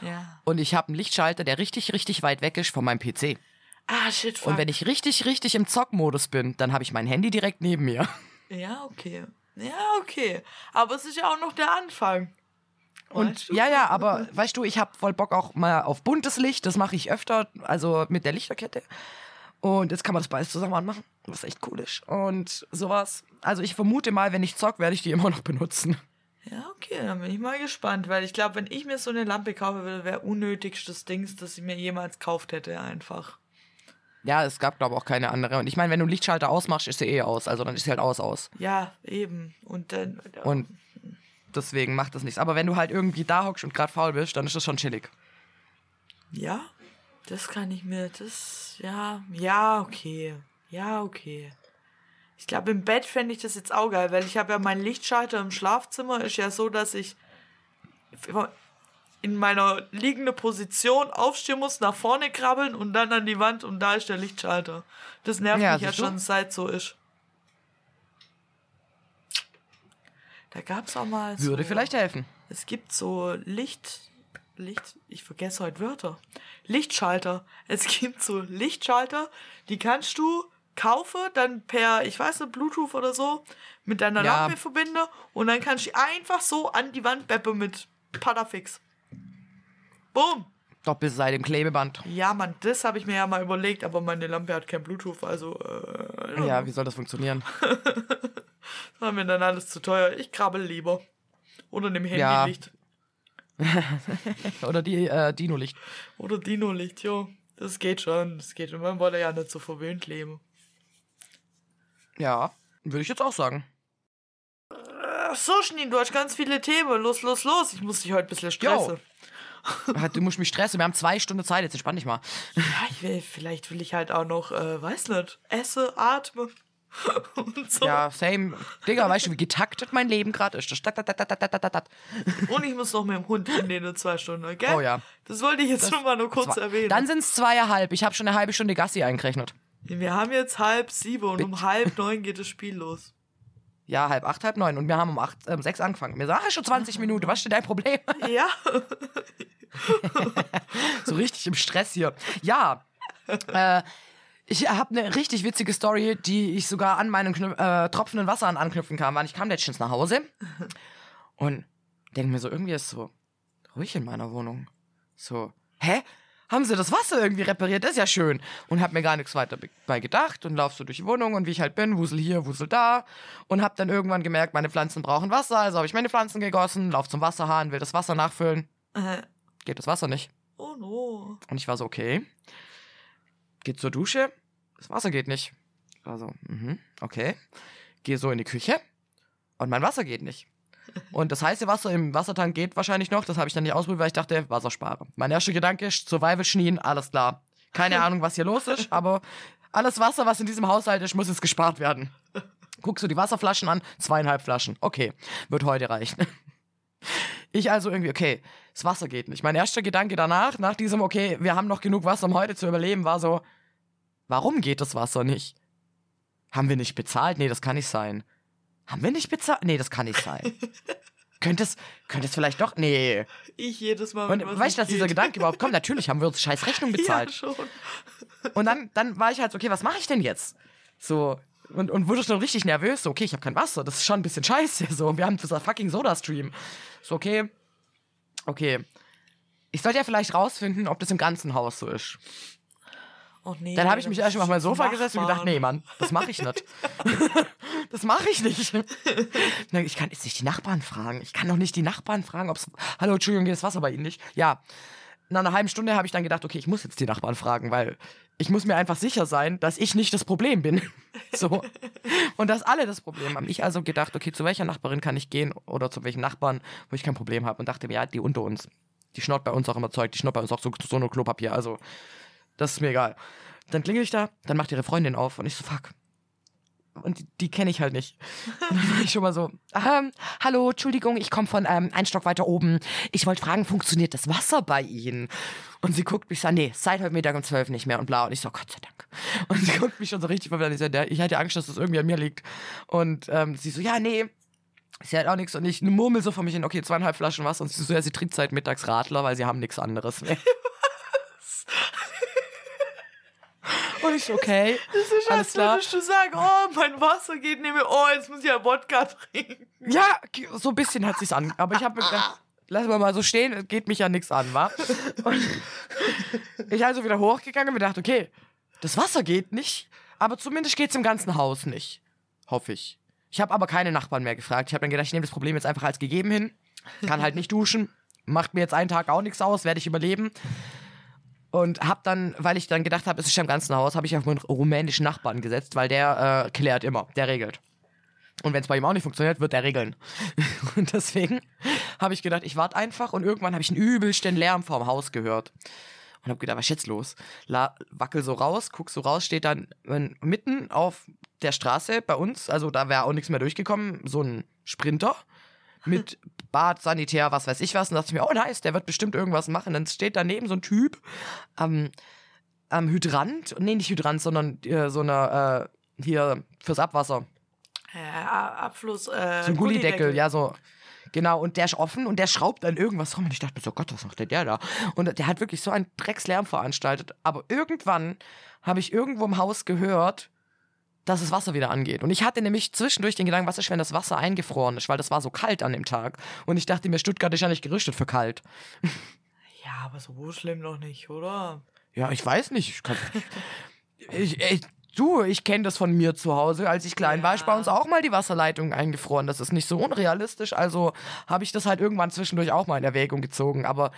Ja. Und ich habe einen Lichtschalter, der richtig, richtig weit weg ist von meinem PC. Ah, shit, fuck. Und wenn ich richtig, richtig im Zockmodus bin, dann habe ich mein Handy direkt neben mir. Ja, okay. Ja, okay. Aber es ist ja auch noch der Anfang. Und ja, ja, aber weißt du, ich habe voll Bock auch mal auf buntes Licht. Das mache ich öfter, also mit der Lichterkette. Und jetzt kann man das beides zusammen anmachen, was echt cool ist. Und sowas. Also ich vermute mal, wenn ich zock, werde ich die immer noch benutzen. Ja, okay, dann bin ich mal gespannt, weil ich glaube, wenn ich mir so eine Lampe kaufe würde, wäre unnötigstes Dings, das ich mir jemals gekauft hätte, einfach. Ja, es gab, glaube ich, auch keine andere. Und ich meine, wenn du einen Lichtschalter ausmachst, ist sie eh aus. Also dann ist sie halt aus, aus. Ja, eben. Und dann. Und deswegen macht das nichts. Aber wenn du halt irgendwie da hockst und gerade faul bist, dann ist das schon chillig. Ja, das kann ich mir. Das. Ja, ja, okay. Ja, okay. Ich glaube, im Bett fände ich das jetzt auch geil, weil ich habe ja meinen Lichtschalter im Schlafzimmer. Ist ja so, dass ich in meiner liegenden Position aufstehen muss, nach vorne krabbeln und dann an die Wand und da ist der Lichtschalter. Das nervt Ja, mich ja schon, seit so ist. Da gab es auch mal. So, Würde vielleicht helfen. Es gibt so Licht. Licht. Ich vergesse heute Wörter. Lichtschalter. Es gibt so Lichtschalter, die kannst du kaufen, dann per, ich weiß nicht, Bluetooth oder so, mit deiner Ja. Lampe verbinden und dann kannst du die einfach so an die Wand beppe mit Patafix. Boom. Doppelseite im Klebeband. Ja, Mann, das habe ich mir ja mal überlegt, aber meine Lampe hat kein Bluetooth, also äh, Ja, wie soll das funktionieren? das war mir dann alles zu teuer. Ich krabbel lieber. Oder nimm Ja. Oder die äh, Dino-Licht. Oder Dino-Licht, jo. Das geht schon, das geht schon. Man wollte ja nicht so verwöhnt leben. Ja, würde ich jetzt auch sagen. Ach so, Schnee, du hast ganz viele Themen. Los, los, los. Ich muss dich heute ein bisschen stressen. Ah, Du musst mich stressen. Wir haben zwei Stunden Zeit. Jetzt entspann dich mal. Ja, ich will, vielleicht will ich halt auch noch, äh, weiß nicht, esse, atme. Und so. Ja, same. Digga, weißt du, wie getaktet mein Leben gerade ist? Das. Und ich muss noch mit dem Hund in den zwei Stunden, gell? Oh ja. Das wollte ich jetzt schon mal nur kurz erwähnen. Dann sind es zweieinhalb. Ich habe schon eine halbe Stunde Gassi eingerechnet. Wir haben jetzt halb sieben und um halb neun geht das Spiel los. Ja, halb acht, halb neun. Und wir haben um acht, ähm, sechs angefangen. Mir sagen schon 20 Minuten. Was ist denn dein Problem? Ja. so richtig im Stress hier. Ja. Äh, ich habe eine richtig witzige Story, die ich sogar an meinen Knü äh, tropfenden Wasser anknüpfen kann. Weil ich kam letztens nach Hause und denke mir so, irgendwie ist so ruhig in meiner Wohnung. So, hä? Haben sie das Wasser irgendwie repariert? Das ist ja schön. Und hab mir gar nichts weiter be- bei gedacht und lauf so durch die Wohnung und wie ich halt bin, wusel hier, wusel da. Und hab dann irgendwann gemerkt, meine Pflanzen brauchen Wasser. Also habe ich meine Pflanzen gegossen, lauf zum Wasserhahn, will das Wasser nachfüllen. Äh, Geht das Wasser nicht. oh no. Und ich war so, okay. Geht zur Dusche. Das Wasser geht nicht. Ich war so, mhm, okay. Gehe so in die Küche. Und mein Wasser geht nicht. Und das heiße Wasser im Wassertank geht wahrscheinlich noch. Das habe ich dann nicht ausprobiert, weil ich dachte, Wasser spare. Mein erster Gedanke ist, Survival Schneen, alles klar. Keine Ahnung, was hier los ist, aber alles Wasser, was in diesem Haushalt ist, muss jetzt gespart werden. Guckst du die Wasserflaschen an? Zweieinhalb Flaschen. Okay, wird heute reichen. Ich also irgendwie, okay, das Wasser geht nicht. Mein erster Gedanke danach, nach diesem, okay, wir haben noch genug Wasser, um heute zu überleben, war so, warum geht das Wasser nicht? Haben wir nicht bezahlt? Nee, das kann nicht sein. Haben wir nicht bezahlt? Nee, das kann nicht sein. könnte es, könnte es vielleicht doch? Nee. Ich jedes Mal. Und weißt du, dass nicht dieser geht. Gedanke überhaupt kommt? Natürlich haben wir uns scheiß Rechnung bezahlt. Ja, schon. Und dann, dann war ich halt so, okay, was mache ich denn jetzt? So, und, und wurde schon richtig nervös. So, okay, ich habe kein Wasser. Das ist schon ein bisschen scheiße. So, und wir haben dieser fucking Soda-Stream. So, okay. Okay. Ich sollte ja vielleicht rausfinden, ob das im ganzen Haus so ist. Oh, nee, Dann habe ich mich erst mal auf mein Sofa gesetzt und gedacht, nee, Mann, das mache ich nicht. das mache ich nicht. Ich kann jetzt nicht die Nachbarn fragen. Ich kann doch nicht die Nachbarn fragen, ob's. Hallo, Entschuldigung, geht das Wasser bei Ihnen nicht? Ja. Nach einer halben Stunde habe ich dann gedacht, okay, ich muss jetzt die Nachbarn fragen, weil ich muss mir einfach sicher sein, dass ich nicht das Problem bin. so. Und dass alle das Problem haben. Ich also gedacht, okay, zu welcher Nachbarin kann ich gehen oder zu welchen Nachbarn, wo ich kein Problem habe. Und dachte mir, ja, die unter uns. Die schnort bei uns auch immer Zeug, die schnort bei uns auch so, so nur Klopapier. Also, das ist mir egal. Dann klingel ich da, dann macht ihre Freundin auf und ich so, fuck. Und die, die kenne ich halt nicht. Und dann war ich schon mal so, ähm, hallo, Entschuldigung, ich komme von ähm, ein Stock weiter oben. Ich wollte fragen, funktioniert das Wasser bei Ihnen? Und sie guckt mich so an, nee, seit heute Mittag um zwölf nicht mehr und bla. Und ich so, Gott sei Dank. Und sie guckt mich schon so richtig verwirrt. Ich, so, ich hatte Angst, dass das irgendwie an mir liegt. Und ähm, sie so, ja, nee, sie hat auch nichts. Und ich murmel so vor mich hin, okay, zweieinhalb Flaschen Wasser. Und sie so, ja, sie trinkt seit mittags Radler, weil sie haben nichts anderes mehr. Und ich so, okay, Das ist, alles als klar. würdest du sagen, oh, mein Wasser geht nicht mehr. Oh, jetzt muss ich ja Wodka trinken. Ja, so ein bisschen hat sich's an. Aber ich habe mir gedacht, lassen wir mal so stehen, es geht mich ja nichts an, wa? Und ich also wieder hochgegangen und mir gedacht, okay, das Wasser geht nicht, aber zumindest geht's im ganzen Haus nicht. Hoffe ich. Ich habe aber keine Nachbarn mehr gefragt. Ich habe dann gedacht, ich nehme das Problem jetzt einfach als gegeben hin. Kann halt nicht duschen. Macht mir jetzt einen Tag auch nichts aus, werde ich überleben. Und hab dann, weil ich dann gedacht habe, es ist ja im ganzen Haus, habe ich auf meinen rumänischen Nachbarn gesetzt, weil der äh, klärt immer, der regelt. Und wenn es bei ihm auch nicht funktioniert, wird er regeln. und deswegen habe ich gedacht, ich warte einfach und irgendwann habe ich einen übelsten Lärm vorm Haus gehört. Und habe gedacht, was ist jetzt los? La wackel so raus, guck so raus, steht dann äh, mitten auf der Straße bei uns, also da wäre auch nichts mehr durchgekommen, so ein Sprinter mit Bad, Sanitär, was weiß ich was. Und dachte ich mir, oh nice, der wird bestimmt irgendwas machen. Dann steht daneben so ein Typ am, am Hydrant, nee, nicht Hydrant, sondern äh, so eine, äh, hier fürs Abwasser. Ja, Abfluss, äh, So ein Gullideckel, ja, so. Genau, und der ist offen und der schraubt dann irgendwas rum. Und ich dachte mir so, Gott, was macht denn der da? Und der hat wirklich so einen Dreckslärm veranstaltet. Aber irgendwann habe ich irgendwo im Haus gehört, dass das Wasser wieder angeht. Und ich hatte nämlich zwischendurch den Gedanken, was ist, wenn das Wasser eingefroren ist, weil das war so kalt an dem Tag. Und ich dachte mir, Stuttgart ist ja nicht gerüstet für kalt. Ja, aber so schlimm noch nicht, oder? Ja, ich weiß nicht. Ich kann, ich, ich, du, ich kenne das von mir zu Hause. Als ich klein war, ist bei uns auch mal die Wasserleitung eingefroren. Das ist nicht so unrealistisch. Also habe ich das halt irgendwann zwischendurch auch mal in Erwägung gezogen. Aber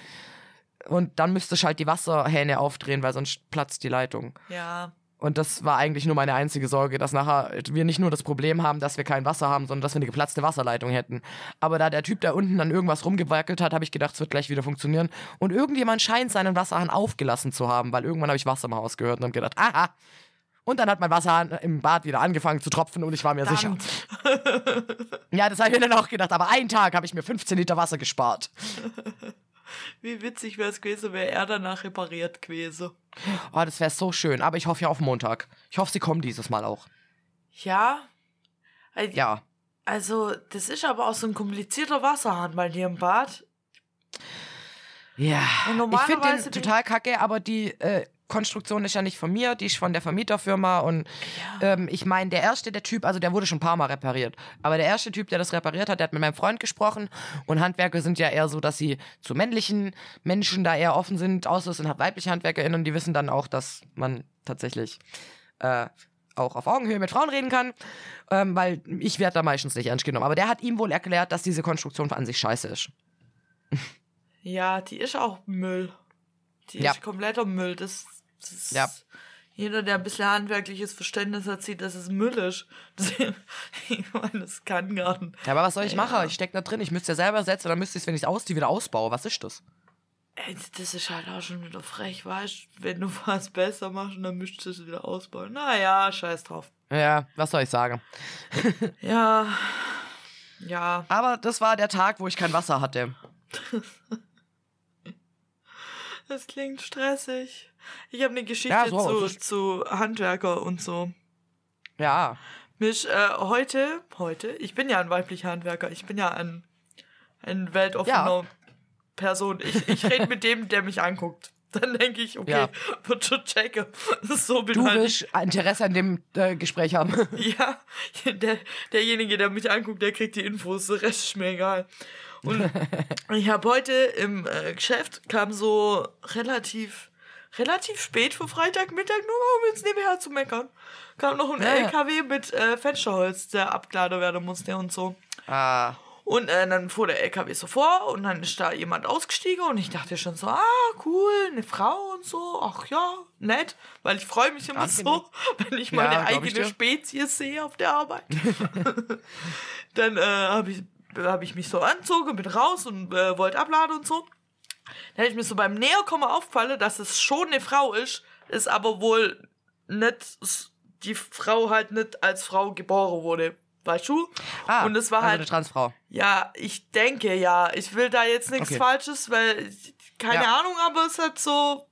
und dann müsste ich halt die Wasserhähne aufdrehen, weil sonst platzt die Leitung. Ja. Und das war eigentlich nur meine einzige Sorge, dass nachher wir nicht nur das Problem haben, dass wir kein Wasser haben, sondern dass wir eine geplatzte Wasserleitung hätten. Aber da der Typ da unten dann irgendwas rumgewackelt hat, habe ich gedacht, es wird gleich wieder funktionieren. Und irgendjemand scheint seinen Wasserhahn aufgelassen zu haben, weil irgendwann habe ich Wasser im Haus gehört und habe gedacht, aha. Und dann hat mein Wasserhahn im Bad wieder angefangen zu tropfen und ich war mir sicher. Ja, das habe ich mir dann auch gedacht. Aber einen Tag habe ich mir 15 Liter Wasser gespart. Wie witzig wäre es gewesen, wäre er danach repariert gewesen. Oh, das wäre so schön. Aber ich hoffe ja auf Montag. Ich hoffe, sie kommen dieses Mal auch. Ja. Also, Ja. Also, das ist aber auch so ein komplizierter Wasserhahn bei dir im Bad. Ja. Ich finde den total kacke, aber die äh, Konstruktion ist ja nicht von mir, die ist von der Vermieterfirma. Und ähm, ich meine, der erste, der Typ, also der wurde schon ein paar Mal repariert. Aber der erste Typ, der das repariert hat, der hat mit meinem Freund gesprochen. Und Handwerker sind ja eher so, dass sie zu männlichen Menschen da eher offen sind. Außer es sind halt weibliche HandwerkerInnen und die wissen dann auch, dass man tatsächlich äh, auch auf Augenhöhe mit Frauen reden kann, ähm, weil ich werde da meistens nicht ernst genommen. Aber der hat ihm wohl erklärt, dass diese Konstruktion an sich scheiße ist. Ja, die ist auch Müll. Die Ja. ist kompletter Müll. Das, das Ja. Jeder, der ein bisschen handwerkliches Verständnis hat, sieht, dass es Müll ist. Das, ich meine, das kann gar nicht. Ja, aber was soll ich Ja. machen? Ich stecke da drin, ich müsste ja selber setzen, dann müsste ich es, wenn ich es aus, die wieder ausbaue. Was ist das? Ey, das ist halt auch schon wieder frech, weißt du? Wenn du was besser machst, dann müsstest du es wieder ausbauen. Naja, scheiß drauf. Ja, was soll ich sagen? Ja. Ja. Aber das war der Tag, wo ich kein Wasser hatte. Das klingt stressig. Ich habe eine Geschichte Ja, so, zu, ist- zu Handwerker und so. Ja. Mich äh, heute, heute, ich bin ja ein weiblicher Handwerker, ich bin ja ein, ein weltoffener Ja. Person. Ich, ich rede mit dem, der mich anguckt. Dann denke ich, okay, Ja. wird schon checken. So bin Du halt willst Interesse an dem äh, Gespräch haben. Ja, der, derjenige, der mich anguckt, der kriegt die Infos, der Rest ist mir egal. Und ich habe heute im äh, Geschäft, kam so relativ, relativ spät für Freitagmittag, nur um jetzt nebenher zu meckern, kam noch ein Ja. LKW mit äh, Fensterholz, der abgeladen werden musste und so. ah. Und äh, dann fuhr der LKW so vor und dann ist da jemand ausgestiegen und ich dachte schon so, ah, cool, eine Frau und so, ach ja, nett, weil ich freue mich immer Angenehm. so, wenn ich meine Ja, eigene. Spezies sehe auf der Arbeit. dann äh, habe ich, hab ich mich so anzogen, bin raus und äh, wollte abladen und so. Dann ist mir so beim Näherkommen aufgefallen, dass es schon eine Frau ist, ist aber wohl nicht, die Frau halt nicht als Frau geboren wurde. Weißt du? ah. und es war also halt eine Transfrau. ja, ich denke ja. Ich will da jetzt nichts Okay. Falsches, weil keine Ja. Ahnung, aber es hat so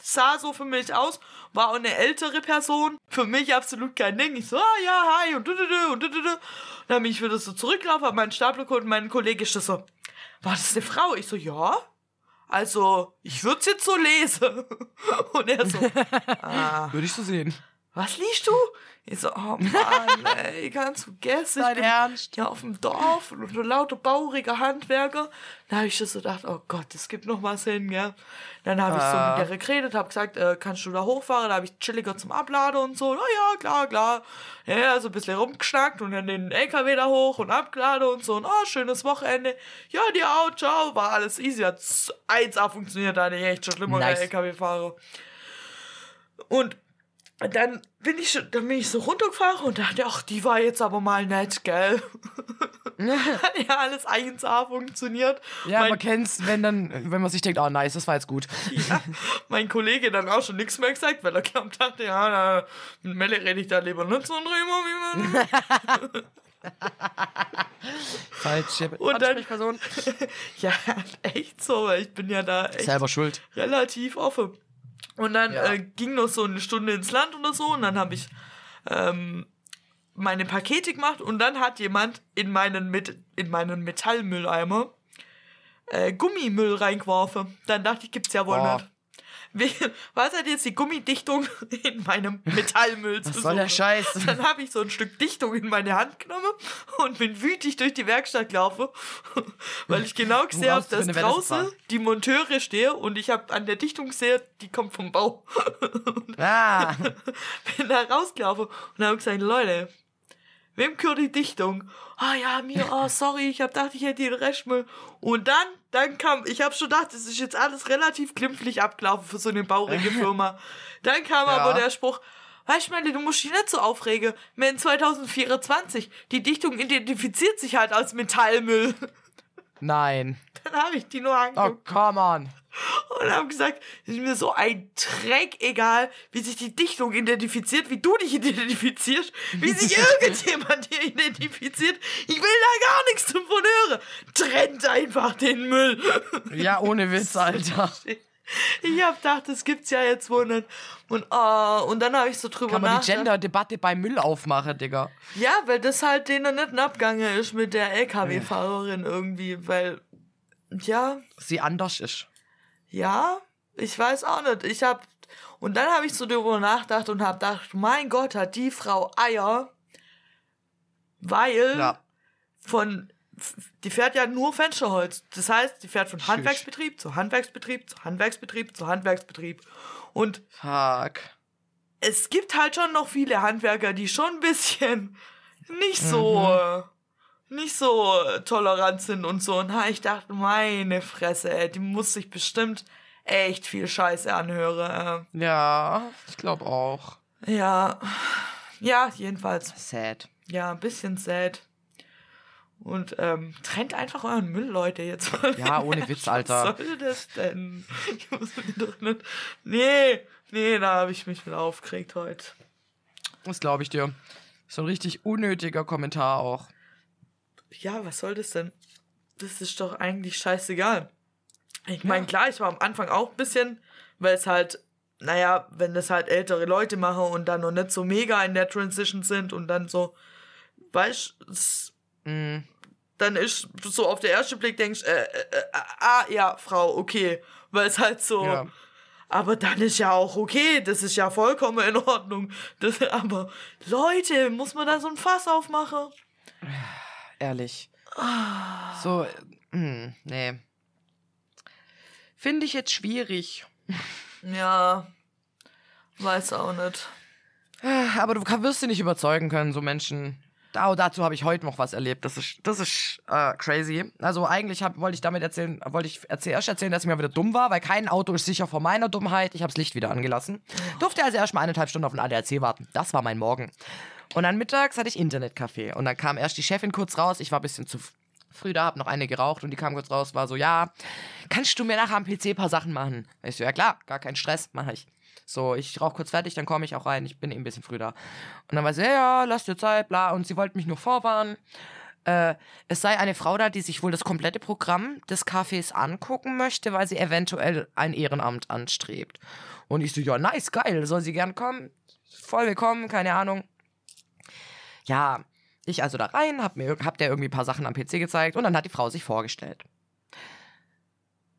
sah so für mich aus. War auch eine ältere Person. Für mich absolut kein Ding. Ich so, ah ja, hi und du, du, du, und du, du, du. Dann bin ich wieder so zurückgelaufen, hab meinen Stapel geholt und mein Kollege ist so, war das eine Frau? Ich so, ja. Also, ich würde es jetzt so lesen. Und er so, ah, Würde ich so sehen. was liest du? Ich so, oh Mann, ey, ganz vergessen. Ich Dein bin Ernst? ja auf dem Dorf und so lauter baurige Handwerker. Da habe ich so gedacht, oh Gott, es gibt noch was hin, gell. Dann habe ich so Ah. mit der geredet, habe gesagt, äh, kannst du da hochfahren? Da habe ich chilliger zum Abladen und so. Na ja, klar, klar. Ja, so ein bisschen rumgeschnackt und dann den LKW da hoch und abgeladen und so. Und oh, schönes Wochenende. Ja, dir auch, ciao. War alles easy. Hat 1A funktioniert, da nicht echt schon schlimmer Nice. der LKW-Fahrer. Und dann bin ich schon, dann bin ich so runtergefahren und dachte, ach, die war jetzt aber mal nett, gell? Hat ja alles 1A funktioniert. Ja, mein, man kennt's, wenn dann, wenn man sich denkt, oh nice, das war jetzt gut. ja, mein Kollege dann auch schon nichts mehr gesagt, weil er glaubt dachte, ja, na, mit Melle rede ich da lieber nicht so drüber, wie man. Falsche Und dann- Ansprechperson. ja, echt so, weil ich bin ja da echt Selber schuld. relativ offen. Und dann Ja. äh, ging noch so eine Stunde ins Land oder so und dann habe ich ähm, meine Pakete gemacht und dann hat jemand in meinen, mit, in meinen Metallmülleimer äh, Gummimüll reingeworfen. Dann dachte ich, gibt's ja wohl Boah. nicht. Was hat jetzt die Gummidichtung in meinem Metallmüll zu Was soll der? Scheiß? Dann habe ich so ein Stück Dichtung in meine Hand genommen und bin wütig durch die Werkstatt gelaufen, weil ich genau gesehen habe, dass draußen die Monteure stehen und ich habe an der Dichtung gesehen, die kommt vom Bau. Ah, bin da rausgelaufen und habe gesagt, Leute, wem gehört die Dichtung? Ah ja, mir, oh sorry, ich hab gedacht, ich hätte den Restmüll. Und dann, dann kam, ich habe schon gedacht, das ist jetzt alles relativ glimpflich abgelaufen für so eine baurige Firma. Dann kam Ja. aber der Spruch, weißt du, Melle, du musst dich nicht so aufregen. In 2024, die Dichtung identifiziert sich halt als Metallmüll. nein. Dann habe ich die nur Oh, angeguckt come on. und haben gesagt, es ist mir so ein Dreck egal, wie sich die Dichtung identifiziert, wie du dich identifizierst, wie sich irgendjemand hier identifiziert. Ich will da gar nichts davon hören. Trennt einfach den Müll. Ja, ohne Witz, Alter. Ich hab gedacht, das gibt's ja jetzt wohl nicht. Und, oh, und dann habe ich so drüber Kann man die nachgedacht. Gender-Debatte beim Müll aufmachen, Digga? Ja, weil das halt denen nicht ein Abgange ist mit der LKW-Fahrerin irgendwie, weil, ja, Sie anders ist. Ja, ich weiß auch nicht. Ich hab und dann habe ich so darüber nachgedacht und habe gedacht, mein Gott, hat die Frau Eier, weil Ja. von die fährt ja nur Fensterholz. Das heißt, die fährt von. Handwerksbetrieb zu Handwerksbetrieb zu Handwerksbetrieb zu Handwerksbetrieb. Und Fuck. es gibt halt schon noch viele Handwerker, die schon ein bisschen nicht so Mhm. nicht so tolerant sind und so. Und ich dachte, meine Fresse, ey, die muss sich bestimmt echt viel Scheiße anhören. Ja, ich glaube auch. Ja, ja, jedenfalls. Sad. Ja, ein bisschen sad. Und ähm, trennt einfach euren Müll, Leute, jetzt mal. Ja, ohne Witz, Alter. Was soll das denn? Ich muss doch nicht. Nee, nee, da habe ich mich mit aufgeregt heute. Das glaube ich dir. So ein richtig unnötiger Kommentar auch. Ja, was soll das denn? Das ist doch eigentlich scheißegal. Ich meine, klar, ich war am Anfang auch ein bisschen, weil es halt, naja, wenn das halt ältere Leute machen und dann noch nicht so mega in der Transition sind und dann so, weißt es- Mm, dann ist so auf der ersten Blick denkst, äh, äh, äh, ah, ja, Frau, okay, weil es halt so, Ja. aber dann ist ja auch okay, das ist ja vollkommen in Ordnung. Das, aber Leute, muss man da so ein Fass aufmachen? ehrlich. So, äh, mm, nee. Finde ich jetzt schwierig. Ja, weiß auch nicht. Aber du wirst sie nicht überzeugen können, so Menschen. Da, dazu habe ich heute noch was erlebt. Das ist, das ist äh, crazy. Also eigentlich wollte ich damit erzählen, wollte ich erzähl, erst erzählen, dass ich mir wieder dumm war, weil kein Auto ist sicher vor meiner Dummheit. Ich habe das Licht wieder angelassen. Durfte also erst mal eineinhalb Stunden auf den ADAC warten. Das war mein Morgen. Und dann mittags hatte ich Internetcafé. Und dann kam erst die Chefin kurz raus. Ich war ein bisschen zu früh da, hab noch eine geraucht und die kam kurz raus, war so, ja, kannst du mir nachher am PC ein paar Sachen machen? Ich so, ja klar, gar kein Stress, mache ich. So, ich rauche kurz fertig, dann komme ich auch rein. Ich bin eben ein bisschen früh da. Und dann war sie, ja, ja, lass dir Zeit, bla. Und sie wollte mich nur vorwarnen. Äh, es sei eine Frau da, die sich wohl das komplette Programm des Cafés angucken möchte, weil sie eventuell ein Ehrenamt anstrebt. Und ich so, ja, nice, geil, soll sie gern kommen? Voll willkommen, keine Ahnung. Ja, ich also da rein, hab, mir, hab der irgendwie ein paar Sachen am PC gezeigt und dann hat die Frau sich vorgestellt.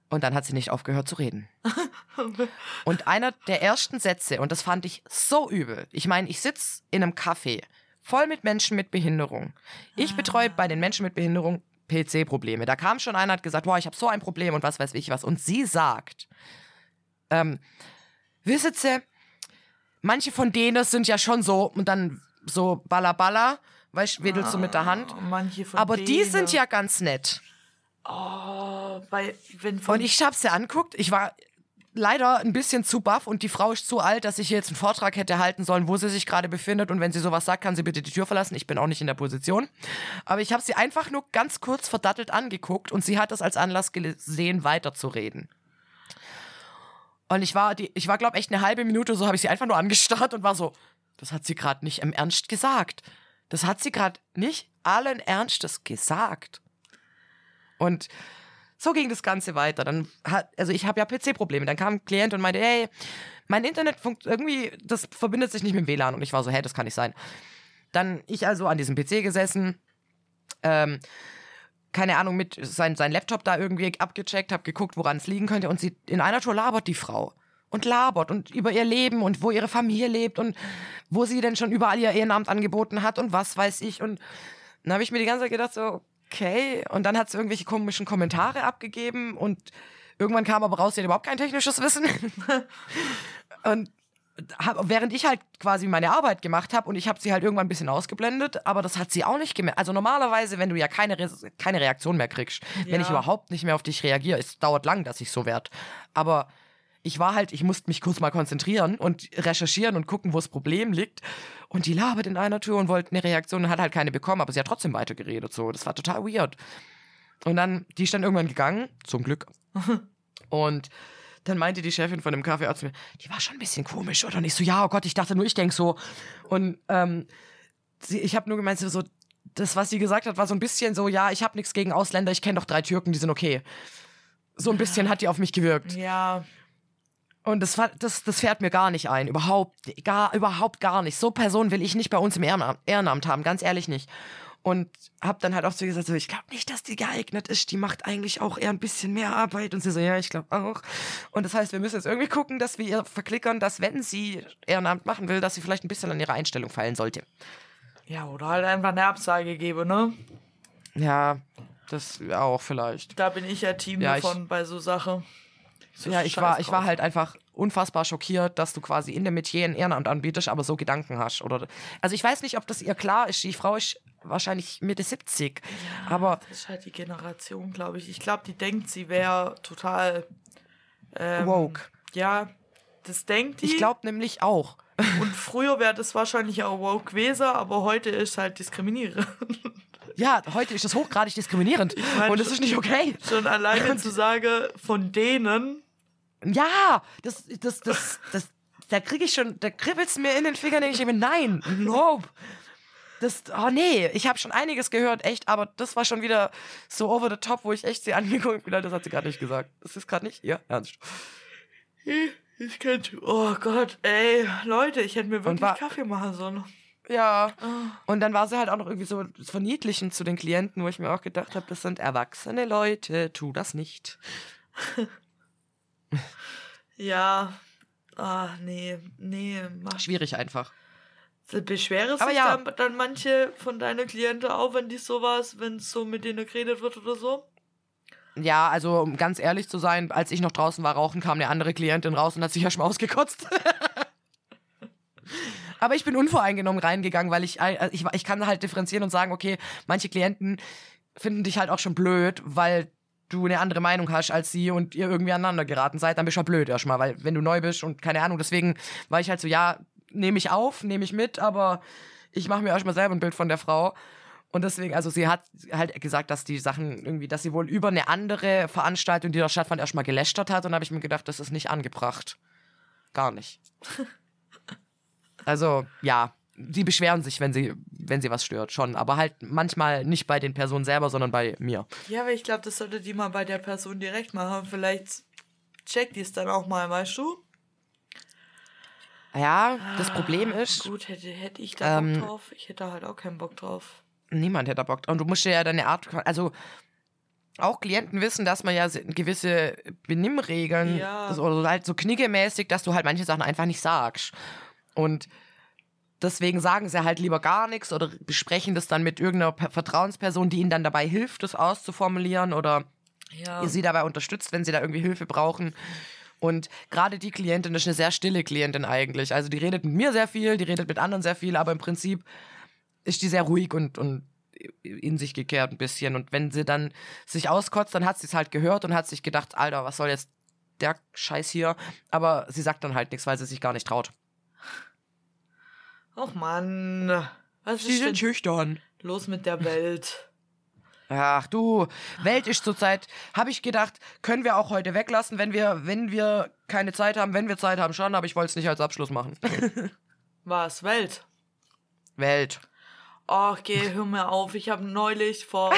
Und dann hat sie nicht aufgehört zu reden. Und einer der ersten Sätze, und das fand ich so übel. Ich meine, ich sitze in einem Café voll mit Menschen mit Behinderung. Ich betreue bei den Menschen mit Behinderung PC-Probleme. Da kam schon einer, hat gesagt, boah, ich habe so ein Problem und was weiß ich was. Und sie sagt, ähm, wisset ihr, manche von denen sind ja schon so und dann so balla balla, weißt, wedelst du mit der Hand. Manche von Aber die denen. sind ja ganz nett. Oh, weil, wenn Und ich hab's ja anguckt. Ich war leider ein bisschen zu baff und die Frau ist zu alt, dass ich jetzt einen Vortrag hätte halten sollen, wo sie sich gerade befindet. Und wenn sie sowas sagt, kann sie bitte die Tür verlassen. Ich bin auch nicht in der Position. Aber ich habe sie einfach nur ganz kurz verdattelt angeguckt und sie hat das als Anlass gesehen, weiterzureden. Und ich war, die, ich war glaube echt eine halbe Minute, so habe ich sie einfach nur angestarrt und war so, das hat sie gerade nicht im Ernst gesagt. Das hat sie gerade nicht allen Ernstes gesagt. Und so ging das Ganze weiter. Dann hat, also ich habe ja PC-Probleme. Dann kam ein Klient und meinte, hey, mein Internet funkt irgendwie, das verbindet sich nicht mit dem WLAN. Und ich war so, hey, das kann nicht sein. Dann ich also an diesem PC gesessen, ähm, keine Ahnung, mit sein, sein Laptop da irgendwie abgecheckt, habe geguckt, woran es liegen könnte. Und sie in einer Tour labert die Frau. Und labert und über ihr Leben und wo ihre Familie lebt und wo sie denn schon überall ihr Ehrenamt angeboten hat und was weiß ich. Und dann habe ich mir die ganze Zeit gedacht, so, okay. Und dann hat sie irgendwelche komischen Kommentare abgegeben und irgendwann kam aber raus, sie hat überhaupt kein technisches Wissen. und hab, während ich halt quasi meine Arbeit gemacht habe und ich habe sie halt irgendwann ein bisschen ausgeblendet, aber das hat sie auch nicht gemerkt. Also normalerweise, wenn du ja keine, Re keine Reaktion mehr kriegst, wenn ich Ja. überhaupt nicht mehr auf dich reagiere, es dauert lang, dass ich so werd. Aber ich war halt, ich musste mich kurz mal konzentrieren und recherchieren und gucken, wo das Problem liegt. Und die labert in einer Tür und wollte eine Reaktion und hat halt keine bekommen, aber sie hat trotzdem weitergeredet. So, das war total weird. Und dann, die ist dann irgendwann gegangen, zum Glück. Und dann meinte die Chefin von dem Kaffeearzt mir, die war schon ein bisschen komisch, oder? Und ich so, ja, oh Gott, ich dachte nur, ich denk so. Und ähm, sie, ich habe nur gemeint, so, das, was sie gesagt hat, war so ein bisschen so, ja, ich habe nichts gegen Ausländer, ich kenne doch drei Türken, die sind okay. So ein bisschen hat die auf mich gewirkt. Ja, Und das, das, das fährt mir gar nicht ein. Überhaupt, gar, überhaupt gar nicht. So Personen will ich nicht bei uns im Ehrenamt, Ehrenamt haben, ganz ehrlich nicht. Und hab dann halt auch zu ihr gesagt, so, ich glaube nicht, dass die geeignet ist. Die macht eigentlich auch eher ein bisschen mehr Arbeit. Und sie so, ja, ich glaube auch. Und das heißt, wir müssen jetzt irgendwie gucken, dass wir ihr verklickern, dass wenn sie Ehrenamt machen will, dass sie vielleicht ein bisschen an ihrer Einstellung feilen sollte. ja, oder halt einfach eine Absage geben, ne? Ja, das auch vielleicht. Da bin ich ja Team Ja, davon bei so Sache. Ja, ich war, ich war halt einfach unfassbar schockiert, dass du quasi in dem Metier ein Ehrenamt anbietest, aber so Gedanken hast. Oder, also ich weiß nicht, ob das ihr klar ist. Die Frau ist wahrscheinlich Mitte 70. aber Das ist halt die Generation, glaube ich. Ich glaube, die denkt, sie wäre total ähm, woke. Ja, das denkt die. Ich glaube nämlich auch. Und früher wäre das wahrscheinlich auch woke gewesen, aber heute ist halt diskriminierend. Ja, heute ist das hochgradig diskriminierend. mein, und das ist nicht okay. Schon alleine zu sagen, von denen, Ja, das, das, das, das, da kriege ich schon, da kribbelt's mir in den Fingern, denke ich mir, nein, nope. Das, oh nee, ich habe schon einiges gehört, echt, aber das war schon wieder so over the top, wo ich echt sie angeguckt bin, das hat sie gerade nicht gesagt. Das ist gerade nicht ihr Ernst. ich könnte, oh Gott, ey, Leute, ich hätte mir wirklich war- Kaffee machen sollen. Ja. Und dann war sie halt auch noch irgendwie so verniedlichend zu den Klienten, wo ich mir auch gedacht habe, das sind erwachsene Leute, tu das nicht. Ja, ah, nee, nee, mach Schwierig einfach. Beschwere Aber sich ja. dann, dann manche von deinen Klienten auch, wenn die sowas, wenn es so mit denen geredet wird oder so? Ja, also um ganz ehrlich zu sein, als ich noch draußen war rauchen, kam eine andere Klientin raus und hat sich ja schon mal ausgekotzt. Aber ich bin unvoreingenommen reingegangen, weil ich, äh, ich, ich kann halt differenzieren und sagen, okay, manche Klienten finden dich halt auch schon blöd, weil du eine andere Meinung hast als sie und ihr irgendwie aneinander geraten seid, dann bist du ja blöd erstmal, weil wenn du neu bist und keine Ahnung, deswegen war ich halt so, ja, nehme ich auf, nehme ich mit, aber ich mache mir erstmal selber ein Bild von der Frau. Und deswegen, also sie hat halt gesagt, dass die Sachen irgendwie, dass sie wohl über eine andere Veranstaltung, die da stattfand, erstmal gelästert hat. Und da habe ich mir gedacht, das ist nicht angebracht. Gar nicht. Also, ja, die beschweren sich, wenn sie, wenn sie was stört, schon. Aber halt manchmal nicht bei den Personen selber, sondern bei mir. Ja, aber ich glaube, das sollte die mal bei der Person direkt machen. Vielleicht checkt die es dann auch mal, weißt du? Ja, das Problem Ah, ist, Gut, hätte, hätte ich da ähm, Bock drauf. Ich hätte halt auch keinen Bock drauf. niemand hätte da Bock. Und du musst dir ja deine Art, also auch Klienten wissen, dass man ja gewisse Benimmregeln Ja. oder halt so kniggemäßig, dass du halt manche Sachen einfach nicht sagst. Und deswegen sagen sie halt lieber gar nichts oder besprechen das dann mit irgendeiner Per- Vertrauensperson, die ihnen dann dabei hilft, das auszuformulieren oder Ja. sie dabei unterstützt, wenn sie da irgendwie Hilfe brauchen. Und gerade die Klientin ist eine sehr stille Klientin eigentlich. Also die redet mit mir sehr viel, die redet mit anderen sehr viel, aber im Prinzip ist die sehr ruhig und, und in sich gekehrt ein bisschen. Und wenn sie dann sich auskotzt, dann hat sie es halt gehört und hat sich gedacht, Alter, was soll jetzt der Scheiß hier? Aber sie sagt dann halt nichts, weil sie sich gar nicht traut. Och Mann. Was Sie ist sind denn schüchtern. los mit der Welt? Ach du, Welt ist zurzeit, habe ich gedacht, können wir auch heute weglassen, wenn wir, wenn wir keine Zeit haben, wenn wir Zeit haben schon, aber ich wollte es nicht als Abschluss machen. Was? Welt? Welt. Ach, geh, hör mir auf. Ich habe neulich vor,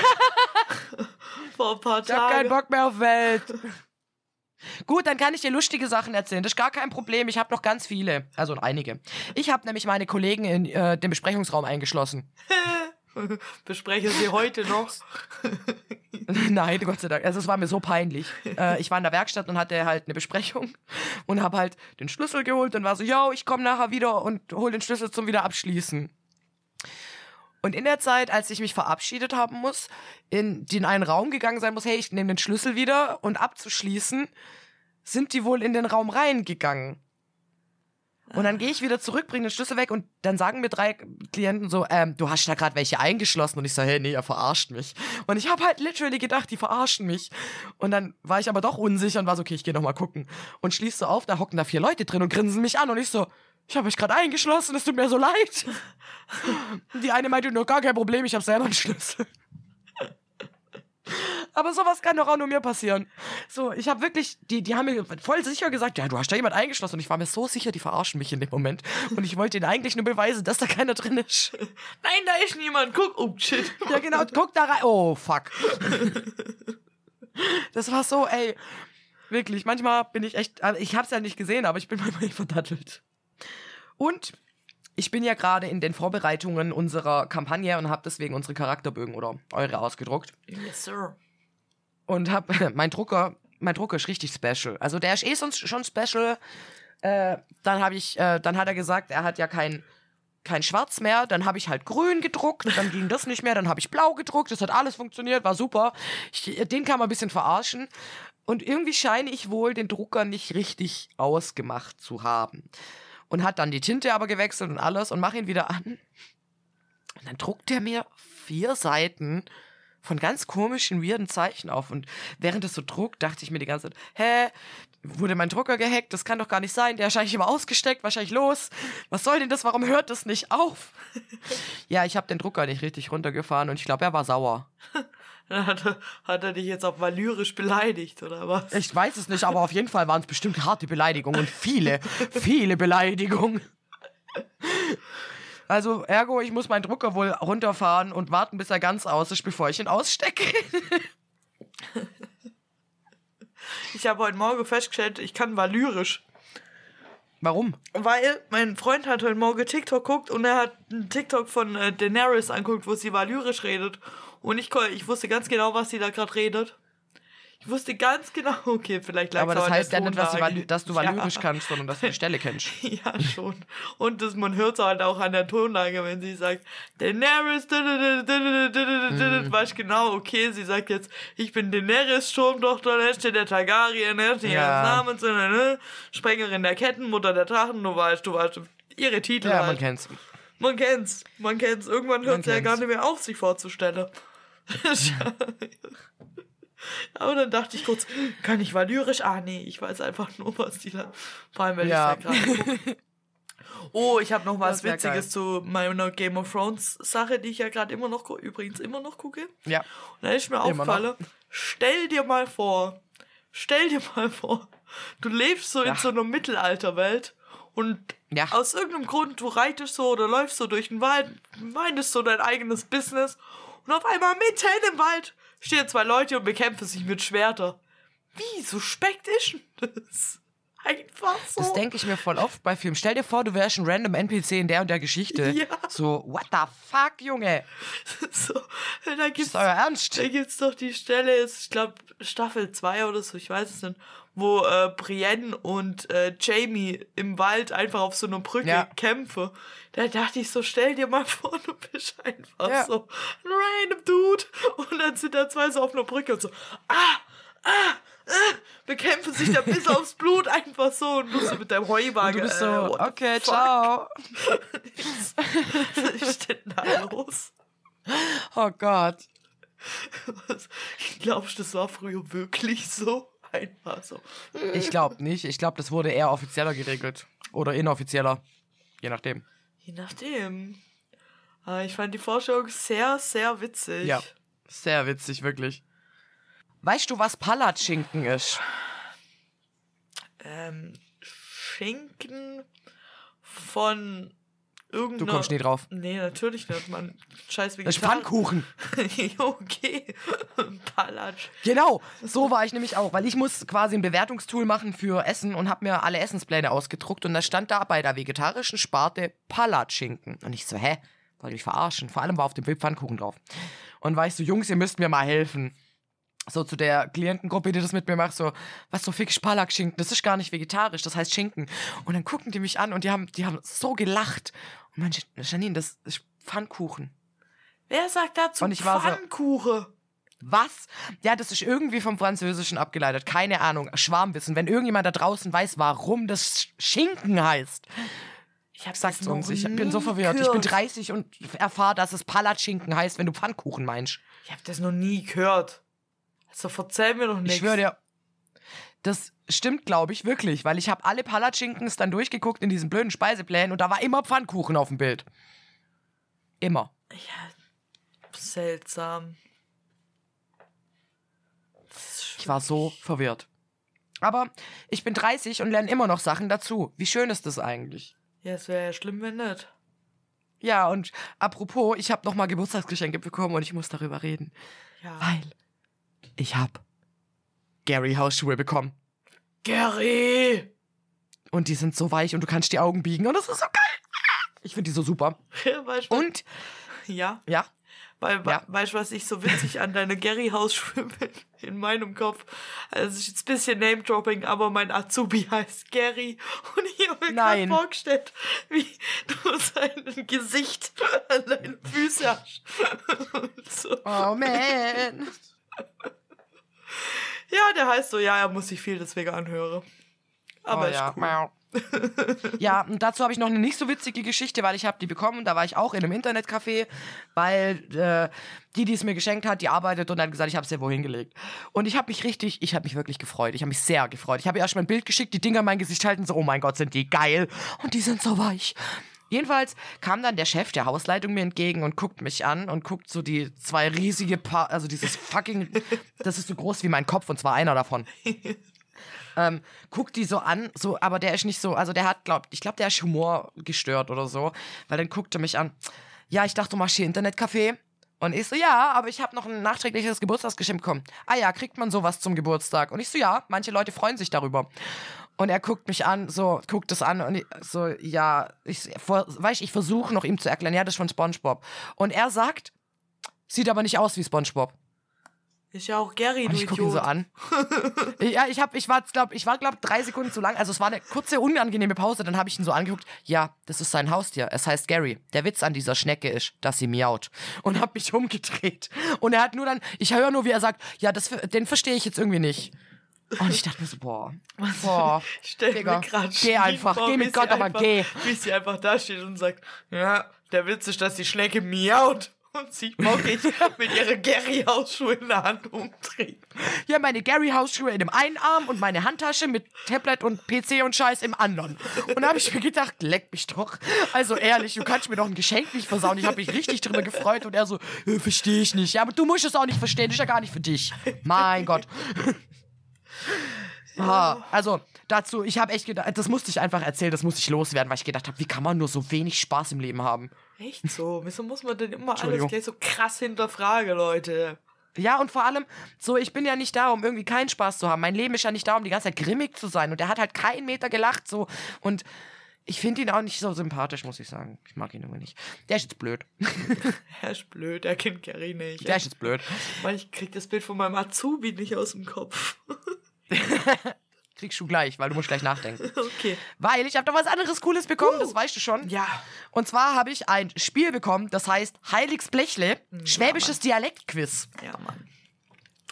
vor ein paar Ich hab keinen Tagen. Bock mehr auf Welt. Gut, dann kann ich dir lustige Sachen erzählen. Das ist gar kein Problem. Ich habe noch ganz viele. Also einige. Ich habe nämlich meine Kollegen in äh, den Besprechungsraum eingeschlossen. Bespreche sie heute noch. Nein, Gott sei Dank. Also es war mir so peinlich. Äh, ich war in der Werkstatt und hatte halt eine Besprechung und habe halt den Schlüssel geholt und war so, yo, ich komme nachher wieder und hol den Schlüssel zum wieder abschließen. Und in der Zeit, als ich mich verabschiedet haben muss, in den einen Raum gegangen sein muss, hey, ich nehme den Schlüssel wieder und abzuschließen, sind die wohl in den Raum reingegangen. Und dann gehe ich wieder zurück, bringe den Schlüssel weg und dann sagen mir drei Klienten so, ähm, du hast da gerade welche eingeschlossen. Und ich so, hey, nee, ihr verarscht mich. Und ich habe halt literally gedacht, die verarschen mich. Und dann war ich aber doch unsicher und war so, okay, ich gehe nochmal gucken. Und schließ so auf, da hocken da vier Leute drin und grinsen mich an. Und ich so, ich habe euch gerade eingeschlossen, es tut mir so leid. Die eine meinte nur, gar kein Problem, ich habe selber einen Schlüssel. Aber sowas kann doch auch nur mir passieren. So, ich habe wirklich, die, die haben mir voll sicher gesagt, ja, du hast da jemand eingeschlossen. Und ich war mir so sicher, die verarschen mich in dem Moment. Und ich wollte ihnen eigentlich nur beweisen, dass da keiner drin ist. Nein, da ist niemand. Guck. Oh, shit. Ja, genau, guck da rein. Oh, fuck. Das war so, ey. Wirklich, manchmal bin ich echt, also ich hab's ja nicht gesehen, aber ich bin manchmal verdattelt. Und ich bin ja gerade in den Vorbereitungen unserer Kampagne und habe deswegen unsere Charakterbögen oder eure ausgedruckt. Yes, sir. und hab mein Drucker, mein Drucker ist richtig special. Also der ist eh sonst schon special. Äh, dann habe ich, äh, dann hat er gesagt, er hat ja kein kein Schwarz mehr, dann habe ich halt grün gedruckt, dann ging das nicht mehr, dann habe ich blau gedruckt, das hat alles funktioniert, war super. Ich, den kann man ein bisschen verarschen. Und irgendwie scheine ich wohl den Drucker nicht richtig ausgemacht zu haben. Und hat dann die Tinte aber gewechselt und alles und mach ihn wieder an. Und dann druckt er mir vier Seiten von ganz komischen, weirden Zeichen auf. Und während es so druckt, dachte ich mir die ganze Zeit, hä, wurde mein Drucker gehackt? Das kann doch gar nicht sein. Der ist wahrscheinlich immer ausgesteckt, wahrscheinlich los. Was soll denn das? Warum hört das nicht auf? ja, ich habe den Drucker nicht richtig runtergefahren und ich glaube, er war sauer. Hat er, hat er dich jetzt auch mal lyrisch beleidigt, oder was? Ich weiß es nicht, aber auf jeden Fall waren es bestimmt harte Beleidigungen und viele, viele Beleidigungen. Also, ergo, ich muss meinen Drucker wohl runterfahren und warten, bis er ganz aus ist, bevor ich ihn ausstecke. Ich habe heute Morgen festgestellt, ich kann mal lyrisch. Warum? Weil mein Freund hat heute Morgen TikTok guckt und er hat einen TikTok von äh, Daenerys anguckt, wo sie valyrisch redet. Und ich, ich wusste ganz genau, was sie da gerade redet. Ich wusste ganz genau, okay, vielleicht lag Aber das heißt ja nicht, dass, sie dass du Ja. Valyrisch kannst, sondern dass du die Stelle kennst. Ja, schon. Und das, man hört es halt auch an der Tonlage, wenn sie sagt, Daenerys, Mhm. weiß ich genau, okay, sie sagt jetzt, ich bin Daenerys, Sturmtochter, Letzte der Targaryen, Letzte Ja. ihres Namens, äh, ne? Sprengerin der Ketten, Mutter der Drachen, du weißt, du weißt, ihre Titel Ja, man halt. kennt's. Man kennt's, man kennt's. Irgendwann hört Man es ja gar nicht mehr auf, sich vorzustellen. Aber dann dachte ich kurz, kann ich valyrisch? Ah, nee, ich weiß einfach nur, was die da. Vor allem, weil Ja. ich da gerade. Oh, ich habe noch was Witziges zu meiner Game of Thrones Sache, die ich ja gerade immer noch, übrigens immer noch gucke. Ja. Und da ist mir aufgefallen, stell dir mal vor, stell dir mal vor, du lebst so Ja. in so einer Mittelalterwelt und Ja. aus irgendeinem Grund, du reitest so oder läufst so durch den Wald, meinst so dein eigenes Business und auf einmal mitten im Wald stehen zwei Leute und bekämpfen sich mit Schwerter. Wie suspekt ist denn das? Einfach so. Das denke ich mir voll oft bei Filmen. Stell dir vor, du wärst ein random NPC in der und der Geschichte. Ja. So, what the fuck, Junge? so, da gibt's, Ist euer Ernst? da gibt's doch die Stelle, ist, ich glaube, Staffel 2 oder so, ich weiß es nicht, wo äh, Brienne und äh, Jamie im Wald einfach auf so einer Brücke Ja. kämpfen. Da dachte ich so, stell dir mal vor, du bist einfach Ja. so ein random Dude. Und dann sind da zwei so auf einer Brücke und so, ah, ah, ah, bekämpfen sich da bis aufs Blut einfach so und du so mit deinem Heuwagen. Du bist so, äh, okay, ciao. Was ist denn da los? Oh Gott. Glaubst du, das war früher wirklich so? Einfach so. Ich glaube nicht. Ich glaube, das wurde eher offizieller geregelt. Oder inoffizieller. Je nachdem. Je nachdem. Aber ich fand die Vorstellung sehr, sehr witzig. Ja. Sehr witzig, wirklich. Weißt du, was Palatschinken ist? Ähm, Schinken von irgendeiner... Du kommst nie drauf. Nee, natürlich nicht, man. Scheiß Das ist Vegetar. Pfannkuchen. okay. Palatsch. Genau, so war ich nämlich auch, weil ich muss quasi ein Bewertungstool machen für Essen und habe mir alle Essenspläne ausgedruckt und da stand da bei der vegetarischen Sparte Palatschinken. Und ich so, hä? Wollte mich verarschen. Vor allem war auf dem Bild Pfannkuchen drauf. Und war ich so, Jungs, ihr müsst mir mal helfen. So zu der Klientengruppe, die das mit mir macht, so, was so fick Palakschinken, das ist gar nicht vegetarisch, das heißt Schinken. Und dann gucken die mich an und die haben, die haben so gelacht. Und man, Janine, das ist Pfannkuchen. Wer sagt dazu Und ich war so- Pfannkuchen? Was? Ja, das ist irgendwie vom Französischen abgeleitet. Keine Ahnung. Schwarmwissen. Wenn irgendjemand da draußen weiß, warum das Schinken heißt, Ich hab noch uns. Ich bin so verwirrt. Ich bin gehört. 30 und erfahre, dass es Palatschinken heißt, wenn du Pfannkuchen meinst. Ich hab das noch nie gehört. Also verzeih mir doch nichts. Ich schwöre dir, das stimmt, glaube ich, wirklich, weil ich habe alle Palatschenkens dann durchgeguckt in diesen blöden Speiseplänen und da war immer Pfannkuchen auf dem Bild. Immer. Ja, seltsam. Ich war so verwirrt. Aber ich bin 30 und lerne immer noch Sachen dazu. Wie schön ist das eigentlich? Ja, es wäre ja schlimm, wenn nicht. Ja, und apropos, ich habe noch mal Geburtstagsgeschenke bekommen und ich muss darüber reden, Ja. weil ich habe Gary Hausschuhe bekommen Gary! und die sind so weich und du kannst die Augen biegen und das ist so geil. Ich finde die so super. weißt Und ja, ja, weil, Ja. weißt du, was ich so witzig an deine Gary-Hausschuhe bin? In meinem Kopf. Also, es ist jetzt ein bisschen Name-Dropping, aber mein Azubi heißt Gary. Und ich habe mir gerade vorgestellt, wie du sein Gesicht an deinen Füßen hast. So. oh man. Ja, der heißt so, ja, er muss sich viel deswegen anhören. Aber oh, ist ja. cool. Ja, und dazu habe ich noch eine nicht so witzige Geschichte, weil ich habe die bekommen. Da war ich auch in einem Internetcafé, weil äh, die, die es mir geschenkt hat, die arbeitet und hat gesagt, ich habe es ja wohin gelegt. Und ich habe mich richtig, ich habe mich wirklich gefreut. Ich habe mich sehr gefreut. Ich habe ihr erst mal ein Bild geschickt, die Dinger in mein Gesicht halten, so, oh mein Gott, sind die geil. Und die sind so weich. Jedenfalls kam dann der Chef der Hausleitung mir entgegen und guckt mich an und guckt so die zwei riesige Paar, also dieses fucking, das ist so groß wie mein Kopf und zwar einer davon ähm, guckt die so an, so, aber der ist nicht so, also der hat, glaub, ich glaube, der ist Humor gestört oder so, weil dann guckt er mich an. Ja, ich dachte, du machst hier Internetcafé. Und ich so, ja, aber ich habe noch ein nachträgliches Geburtstagsgeschenk bekommen. Ah ja, kriegt man sowas zum Geburtstag? Und ich so, ja, manche Leute freuen sich darüber. Und er guckt mich an, so, guckt es an und ich, so, ja, ich, vor, weißt, ich versuche noch ihm zu erklären, ja, das ist von Spongebob. Und er sagt, sieht aber nicht aus wie Spongebob. Ist ja auch Gary, Und du ich gucke ihn so an. ja, ich hab, ich war, glaub, ich war, glaub, drei Sekunden zu lang. Also es war eine kurze, unangenehme Pause. Dann habe ich ihn so angeguckt. Ja, das ist sein Haustier. Es heißt Gary. Der Witz an dieser Schnecke ist, dass sie miaut. Und hab mich umgedreht. Und er hat nur dann, ich höre nur, wie er sagt, ja, das, den verstehe ich jetzt irgendwie nicht. Und ich dachte mir so, boah, boah. Ich stell Digga, mir gerade geh einfach, geh mit Gott, aber geh. Wie sie einfach da steht und sagt, ja, der Witz ist, dass die Schnecke miaut und sich bockig mit ihrer Gary-Hausschuhe in der Hand umdreht. Hier meine Gary-Hausschuhe in dem einen Arm und meine Handtasche mit Tablet und PC und Scheiß im anderen. Und da habe ich mir gedacht, leck mich doch. Also ehrlich, du kannst mir doch ein Geschenk nicht versauen. Ich habe mich richtig drüber gefreut und er so, äh, verstehe ich nicht. Ja, aber du musst es auch nicht verstehen, das ist ja gar nicht für dich. Mein Gott. Ah, also dazu, ich habe echt gedacht, das musste ich einfach erzählen, das musste ich loswerden, weil ich gedacht habe, wie kann man nur so wenig Spaß im Leben haben? Echt so? Wieso muss man denn immer alles gleich so krass hinterfragen, Leute? Ja, und vor allem, so, ich bin ja nicht da, um irgendwie keinen Spaß zu haben. Mein Leben ist ja nicht da, um die ganze Zeit grimmig zu sein. Und er hat halt keinen Meter gelacht, so. Und ich finde ihn auch nicht so sympathisch, muss ich sagen. Ich mag ihn irgendwie nicht. Der ist jetzt blöd. Er ist blöd, er kennt Gary nicht. Der ist jetzt blöd. Weil ich krieg das Bild von meinem Azubi nicht aus dem Kopf. Kriegst du gleich, weil du musst gleich nachdenken. okay. Weil ich habe doch was anderes Cooles bekommen, das weißt du schon. Ja. Und zwar habe ich ein Spiel bekommen, das heißt Heiligs Blechle, schwäbisches Dialektquiz. Ja, Mann.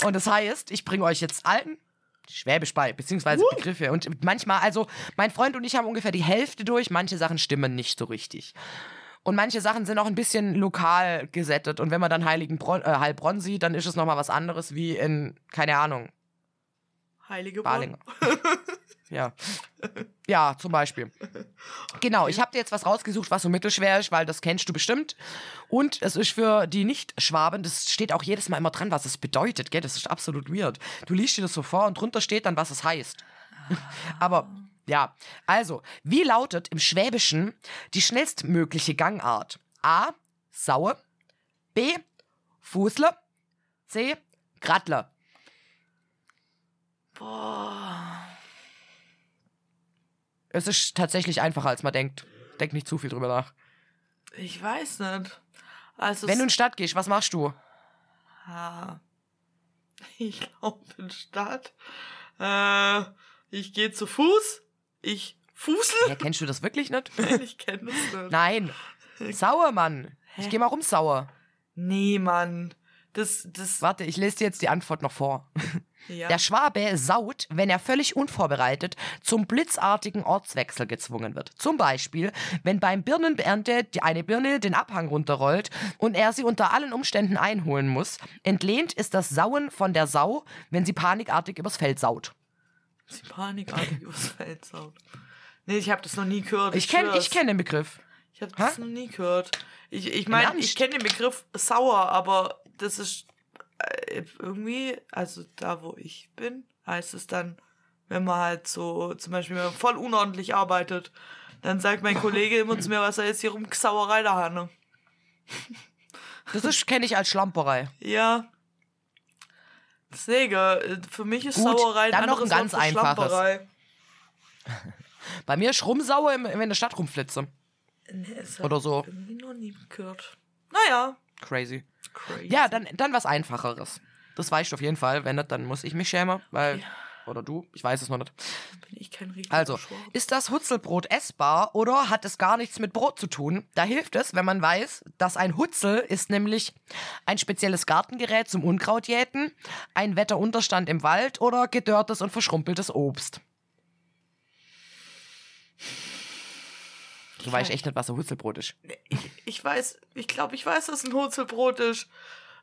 Und das heißt, ich bringe euch jetzt alten Schwäbisch bei, beziehungsweise Uh. Begriffe. Und manchmal, also mein Freund und ich haben ungefähr die Hälfte durch, manche Sachen stimmen nicht so richtig. Und manche Sachen sind auch ein bisschen lokal gesettet. Und wenn man dann Heiligen Bron äh, Heilbronn sieht, dann ist es nochmal was anderes wie in, keine Ahnung, Heilige Balinger. ja. Ja, zum Beispiel. Genau, ich habe dir jetzt was rausgesucht, was so mittelschwer ist, weil das kennst du bestimmt. Und es ist für die Nicht-Schwaben, das steht auch jedes Mal immer dran, was es bedeutet, gell? Das ist absolut weird. Du liest dir das so vor und drunter steht dann, was es heißt. Aber ja, also, wie lautet im Schwäbischen die schnellstmögliche Gangart? A. Saue. B. Fußler. C. Grattler. Boah. Es ist tatsächlich einfacher, als man denkt. Denk nicht zu viel drüber nach. Ich weiß nicht. Also, Wenn du in die Stadt gehst, was machst du? Ah. Ich glaube in Stadt. Äh, ich gehe zu Fuß. Ich fußel. Ja, kennst du das wirklich nicht? Nein, ich kenne das nicht. Nein. Sauer, Mann. Ich Hä? geh mal rum, sauer. Nee, Mann. Das, das, Warte, ich lese dir jetzt die Antwort noch vor. Ja. Der Schwabe saut, wenn er völlig unvorbereitet zum blitzartigen Ortswechsel gezwungen wird. Zum Beispiel, wenn beim Birnenernte die- eine Birne den Abhang runterrollt und er sie unter allen Umständen einholen muss. Entlehnt ist das Sauen von der Sau, wenn sie panikartig übers Feld saut. Sie panikartig übers Feld saut. Nee, ich habe das noch nie gehört. Ich kenne ich kenn den Begriff. Ich habe das Hä? noch nie gehört. Ich, ich meine, Ernst? ich kenne den Begriff sauer, aber das ist irgendwie, also da, wo ich bin, heißt es dann, wenn man halt so, zum Beispiel, wenn man voll unordentlich arbeitet, dann sagt mein Kollege immer zu mir, was er jetzt hier rum Sauerei da hat. ne? Das kenne ich als Schlamperei. Ja. Deswegen, äh, für mich ist Gut, Sauerei ein dann noch anderes ein ganz Wort einfaches. Schlamperei. Bei mir ist Rumsauer, wenn ich in der Stadt rumflitze. Nee, Oder so. irgendwie noch nie gehört. Naja, Crazy. crazy. Ja, dann, dann was Einfacheres. Das weißt du auf jeden Fall. Wenn nicht, dann muss ich mich schämen, weil. Oder du, ich weiß es noch nicht. bin ich kein Also, Schwabe. ist das Hutzelbrot essbar oder hat es gar nichts mit Brot zu tun? Da hilft es, wenn man weiß, dass ein Hutzel ist nämlich ein spezielles Gartengerät zum Unkrautjäten, ein Wetterunterstand im Wald oder gedörrtes und verschrumpeltes Obst. Du weißt echt nicht, was ein Hutzelbrot ist. Ich, ich weiß, ich glaube, ich weiß, dass ein Hutzelbrot ist.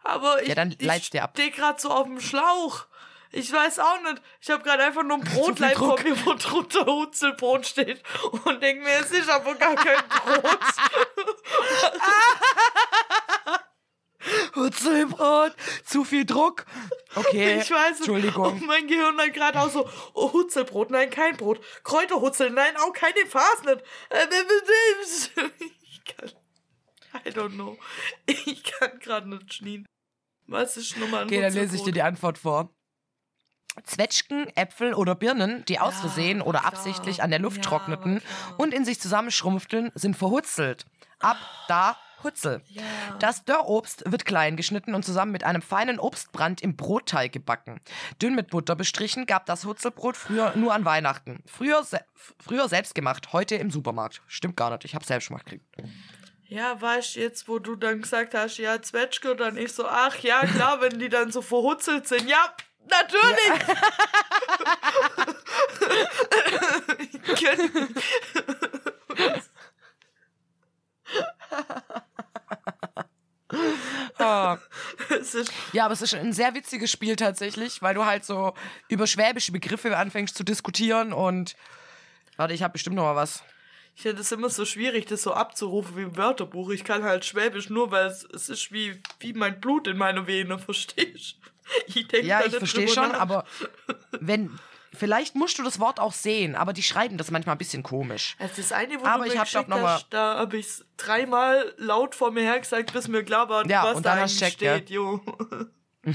Aber ich, Ja, dann ich dir ab. stehe gerade so auf dem Schlauch. Ich weiß auch nicht. Ich habe gerade einfach nur ein Brotlein Druck. vor mir, wo drunter Hutzelbrot steht. Und denke mir, es ist aber gar kein Brot. Hutzelbrot, zu viel Druck. Okay, ich weiß. Entschuldigung. Und mein Gehirn dann gerade auch so, oh, Hutzelbrot, nein, kein Brot. Kräuterhutzel, nein, auch keine Fasnet. Äh, Ich kann, I don't know. Ich kann gerade nicht schnien. Was ist Nummer ein Okay, dann lese ich dir die Antwort vor. Zwetschgen, Äpfel oder Birnen, die aus Versehen oder klar. absichtlich an der Luft Ja, trockneten und in sich zusammenschrumpfteln, sind verhutzelt. Ab da Hutzel. Ja. Das Dörrobst wird klein geschnitten und zusammen mit einem feinen Obstbrand im Brotteig gebacken. Dünn mit Butter bestrichen gab das Hutzelbrot früher nur an Weihnachten. Früher, se früher selbst gemacht, heute im Supermarkt. Stimmt gar nicht, ich habe selbst gemacht gekriegt. Ja, weißt du, jetzt, wo du dann gesagt hast, ja, Zwetschge, dann ich so, ach ja, klar, wenn die dann so verhutzelt sind. Ja, natürlich! Ich kenn- Ah. Ja, aber es ist ein sehr witziges Spiel tatsächlich, weil du halt so über schwäbische Begriffe anfängst zu diskutieren und. Warte, ich habe bestimmt noch mal was. ich finde es immer so schwierig, das so abzurufen wie im Wörterbuch. Ich kann halt Schwäbisch nur, weil es, es ist wie, wie mein Blut in meiner Vene, verstehst Ich denke Ja, ich verstehe schon, nach. aber wenn. Vielleicht musst du das Wort auch sehen, aber die schreiben das manchmal ein bisschen komisch. Also das eine, wo Aber du ich mir hab geschickt noch mal- hast, da habe ich es dreimal laut vor mir her gesagt, bis mir klar war, Ja, was und da eigentlich du checkt, ja. steht, jo.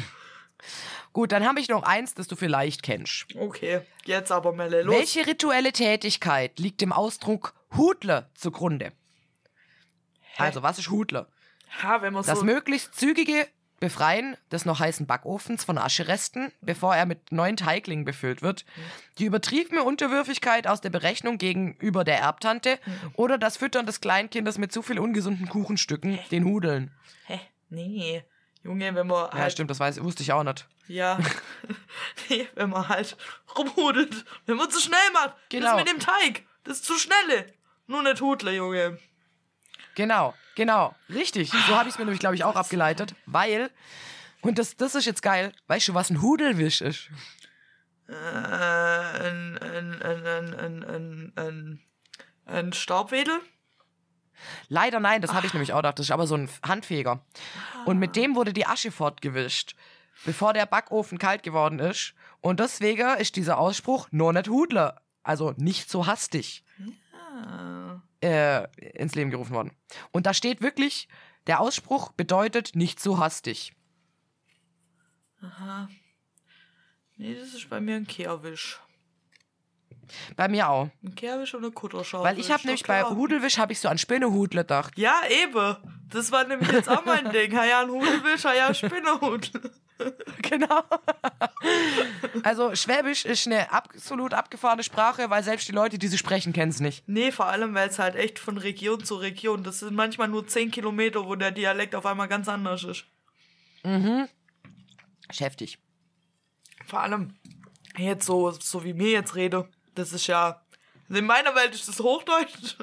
Gut, dann habe ich noch eins, das du vielleicht kennst. Okay, jetzt aber Melle, los. Welche rituelle Tätigkeit liegt dem Ausdruck Hudler zugrunde? Also, was ist Hudler? Ha, wenn man Das so... möglichst zügige Befreien des noch heißen Backofens von Ascheresten, bevor er mit neuen Teiglingen befüllt wird, die übertriebene Unterwürfigkeit aus der Berechnung gegenüber der Erbtante oder das Füttern des Kleinkindes mit zu viel ungesunden Kuchenstücken, den Hudeln. Hä? Nee. Junge, wenn man Ja, halt... stimmt, das weiß, wusste ich auch nicht. Ja. nee, wenn man halt rumhudelt. Wenn man zu schnell macht. Genau. Das mit dem Teig. Das ist zu schnelle. Nur nicht Hudler, Junge. Genau, genau, richtig. So habe ich es mir nämlich, glaube ich, auch abgeleitet, weil, und das, das ist jetzt geil, weißt du, was ein Hudelwisch ist? Äh, ein, ein, ein, ein, ein, ein, ein, ein Staubwedel? Leider nein, das habe ich nämlich auch gedacht, das ist aber so ein Handfeger. Und mit dem wurde die Asche fortgewischt, bevor der Backofen kalt geworden ist. Und deswegen ist dieser Ausspruch nur nicht Hudler, also nicht so hastig, Ah. äh, ins Leben gerufen worden. Und da steht wirklich, der Ausspruch bedeutet nicht so hastig. Aha. Nee, das ist bei mir ein Kehrwisch. Bei mir auch. Ein Kehrwisch und eine Kutterschaufel. Weil ich habe nämlich bei. Hudelwisch habe ich so an Spinnehudler gedacht. Ja, eben. Das war nämlich jetzt auch mein Ding. Ha ja, ein Hudelwisch, ha ja, Spinnehut. Genau. Also Schwäbisch ist eine absolut abgefahrene Sprache, weil selbst die Leute, die sie sprechen, kennen es nicht. Nee, vor allem, weil es halt echt von Region zu Region, das sind manchmal nur 10 Kilometer, wo der Dialekt auf einmal ganz anders ist. Ist heftig. Vor allem, jetzt so, so wie mir jetzt rede, das ist ja, in meiner Welt ist das Hochdeutsch.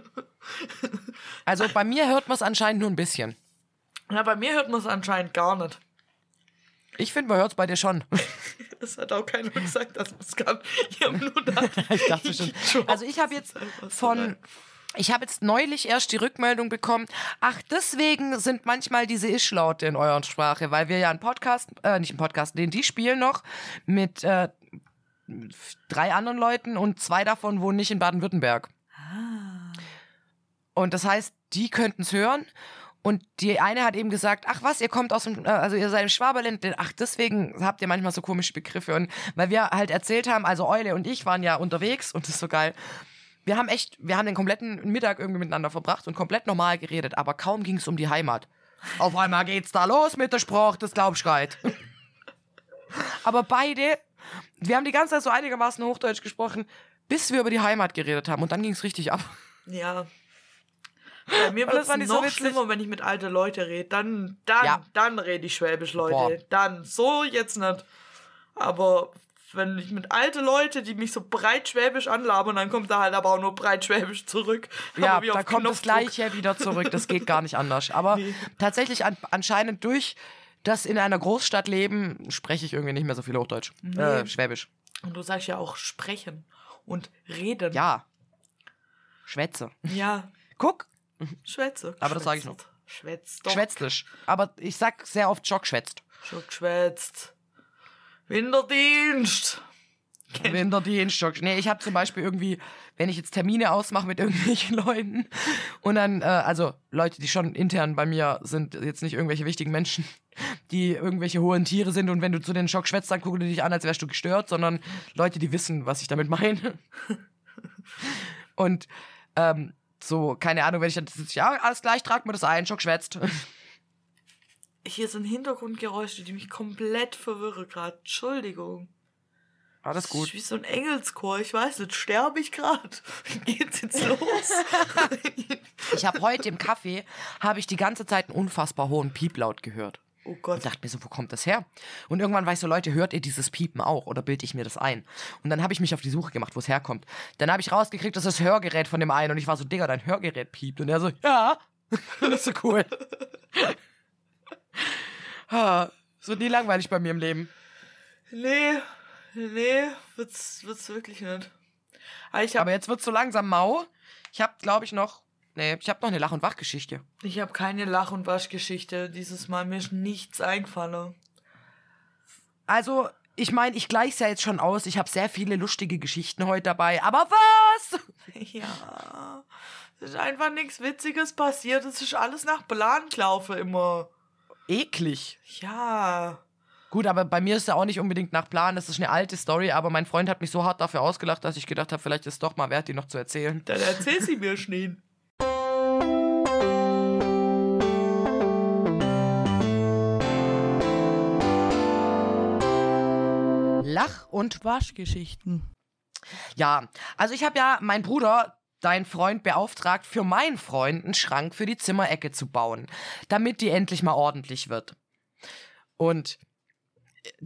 Also bei mir hört man es anscheinend nur ein bisschen. Na, bei mir hört man es anscheinend gar nicht. Ich finde, man hört es bei dir schon. Das hat auch keiner gesagt, dass man es kann. Ich habe nur da. Ich dachte schon. Also ich habe jetzt von... Ich habe jetzt neulich erst die Rückmeldung bekommen, ach, deswegen sind manchmal diese Ischlaute in eurer Sprache, weil wir ja einen Podcast, äh, nicht einen Podcast, den die spielen noch mit äh, drei anderen Leuten und zwei davon wohnen nicht in Baden-Württemberg. Und das heißt, die könnten es hören. Und die eine hat eben gesagt, ach was, ihr kommt aus dem, äh, also ihr seid im Schwaberland, ach deswegen habt ihr manchmal so komische Begriffe. Und weil wir halt erzählt haben, also Eule und ich waren ja unterwegs und das ist so geil. Wir haben echt, wir haben den kompletten Mittag irgendwie miteinander verbracht und komplett normal geredet, aber kaum ging es um die Heimat. Auf einmal geht's da los mit der Sprache des Glaubschreit. aber beide, wir haben die ganze Zeit so einigermaßen Hochdeutsch gesprochen, bis wir über die Heimat geredet haben und dann ging es richtig ab. Ja. Bei mir wird das es so noch witzig. schlimmer, wenn ich mit alten Leuten rede. Dann, dann, Ja. dann rede ich Schwäbisch, Leute. Boah. Dann. So jetzt nicht. Aber wenn ich mit alten Leuten, die mich so breit Schwäbisch anlabern, dann kommt da halt aber auch nur breit Schwäbisch zurück. Ja, da kommt das Knopfdruck. Gleiche wieder zurück. Das geht gar nicht anders. Aber Nee. tatsächlich an, anscheinend durch das in einer Großstadt leben, spreche ich irgendwie nicht mehr so viel Hochdeutsch. Äh, Schwäbisch. Und du sagst ja auch sprechen und reden. Ja. Schwätze. Ja, Guck, Schwätze. Aber das sag ich noch. Schwätzt doch. schwätztisch. Aber ich sag sehr oft Jock schwätzt. Schon geschwätzt. Winterdienst. Winterdienst. Nee, ich habe zum Beispiel irgendwie, wenn ich jetzt Termine ausmache mit irgendwelchen Leuten und dann, äh, also Leute, die schon intern bei mir sind, jetzt nicht irgendwelche wichtigen Menschen, die irgendwelche hohen Tiere sind und wenn du zu den Schock schwätzt, dann gucken die dich an, als wärst du gestört, sondern Leute, die wissen, was ich damit meine. Und ähm, so, keine Ahnung, wenn ich dann, ja, alles gleich, trag mir das ein, Schock schwätzt. Hier sind Hintergrundgeräusche, die mich komplett verwirren gerade. Entschuldigung. Alles Das gut. ist wie so ein Engelschor. Ich weiß nicht, sterbe ich gerade? Geht's jetzt los? Ich habe heute im Kaffee, habe ich die ganze Zeit einen unfassbar hohen Pieplaut gehört. Oh Gott. Und dachte mir so, wo kommt das her? Und irgendwann war ich so, Leute, hört ihr dieses Piepen auch oder bilde ich mir das ein? Und dann habe ich mich auf die Suche gemacht, wo es herkommt. Dann habe ich rausgekriegt, das ist das Hörgerät von dem einen und ich war so, Digga, dein Hörgerät piept. Und er so, ja. das ist so cool. Ah, so nie langweilig bei mir im Leben. Nee, nee, wird's, wird's wirklich nicht. Aber ich habe Aber jetzt wird's so langsam mau. Ich habe, glaube ich, noch, nee, ich habe noch eine Lach- und Wachgeschichte. ich hab keine Lach- und Waschgeschichte. Dieses Mal mir ist nichts eingefallen. Also, ich meine, ich gleich's ja jetzt schon aus. Ich habe sehr viele lustige Geschichten heute dabei. Aber was? Ja, es ist einfach nichts Witziges passiert. Es ist alles nach Plan gelaufen immer. Eklig. Ja, Gut, aber bei mir ist ja auch nicht unbedingt nach Plan. Das ist eine alte Story, aber mein Freund hat mich so hart dafür ausgelacht, dass ich gedacht habe, vielleicht ist es doch mal wert, die noch zu erzählen. Dann erzähl sie mir schnell. Lach- und Waschgeschichten. Ja, also ich habe ja meinen Bruder, dein Freund, beauftragt, für meinen Freund einen Schrank für die Zimmerecke zu bauen, damit die endlich mal ordentlich wird. Und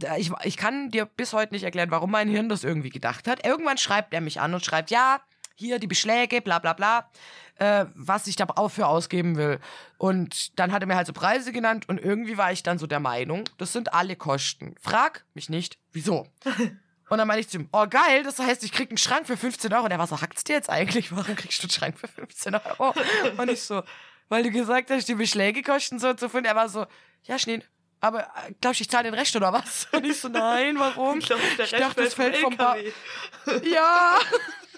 äh, ich, ich kann dir bis heute nicht erklären, warum mein Hirn das irgendwie gedacht hat. Irgendwann schreibt er mich an und schreibt, ja, hier die Beschläge, bla bla bla, äh, was ich da auch für ausgeben will. Und dann hat er mir halt so Preise genannt und irgendwie war ich dann so der Meinung, das sind alle Kosten. Frag mich nicht, wieso. Und dann meine ich zu ihm, oh geil, das heißt, ich krieg einen Schrank für 15 Euro. Und er war so, hackt's dir jetzt eigentlich? Warum kriegst du einen Schrank für 15 Euro? Und ich so, weil du gesagt hast, die Beschläge kosten so und so viel. Er war so, ja, Schnee, aber äh, glaubst du, ich zahle den Rest oder was? Und ich so, nein, warum? Ich glaube, der Ich dachte, das fällt vom vom Ba- LKW. Ja.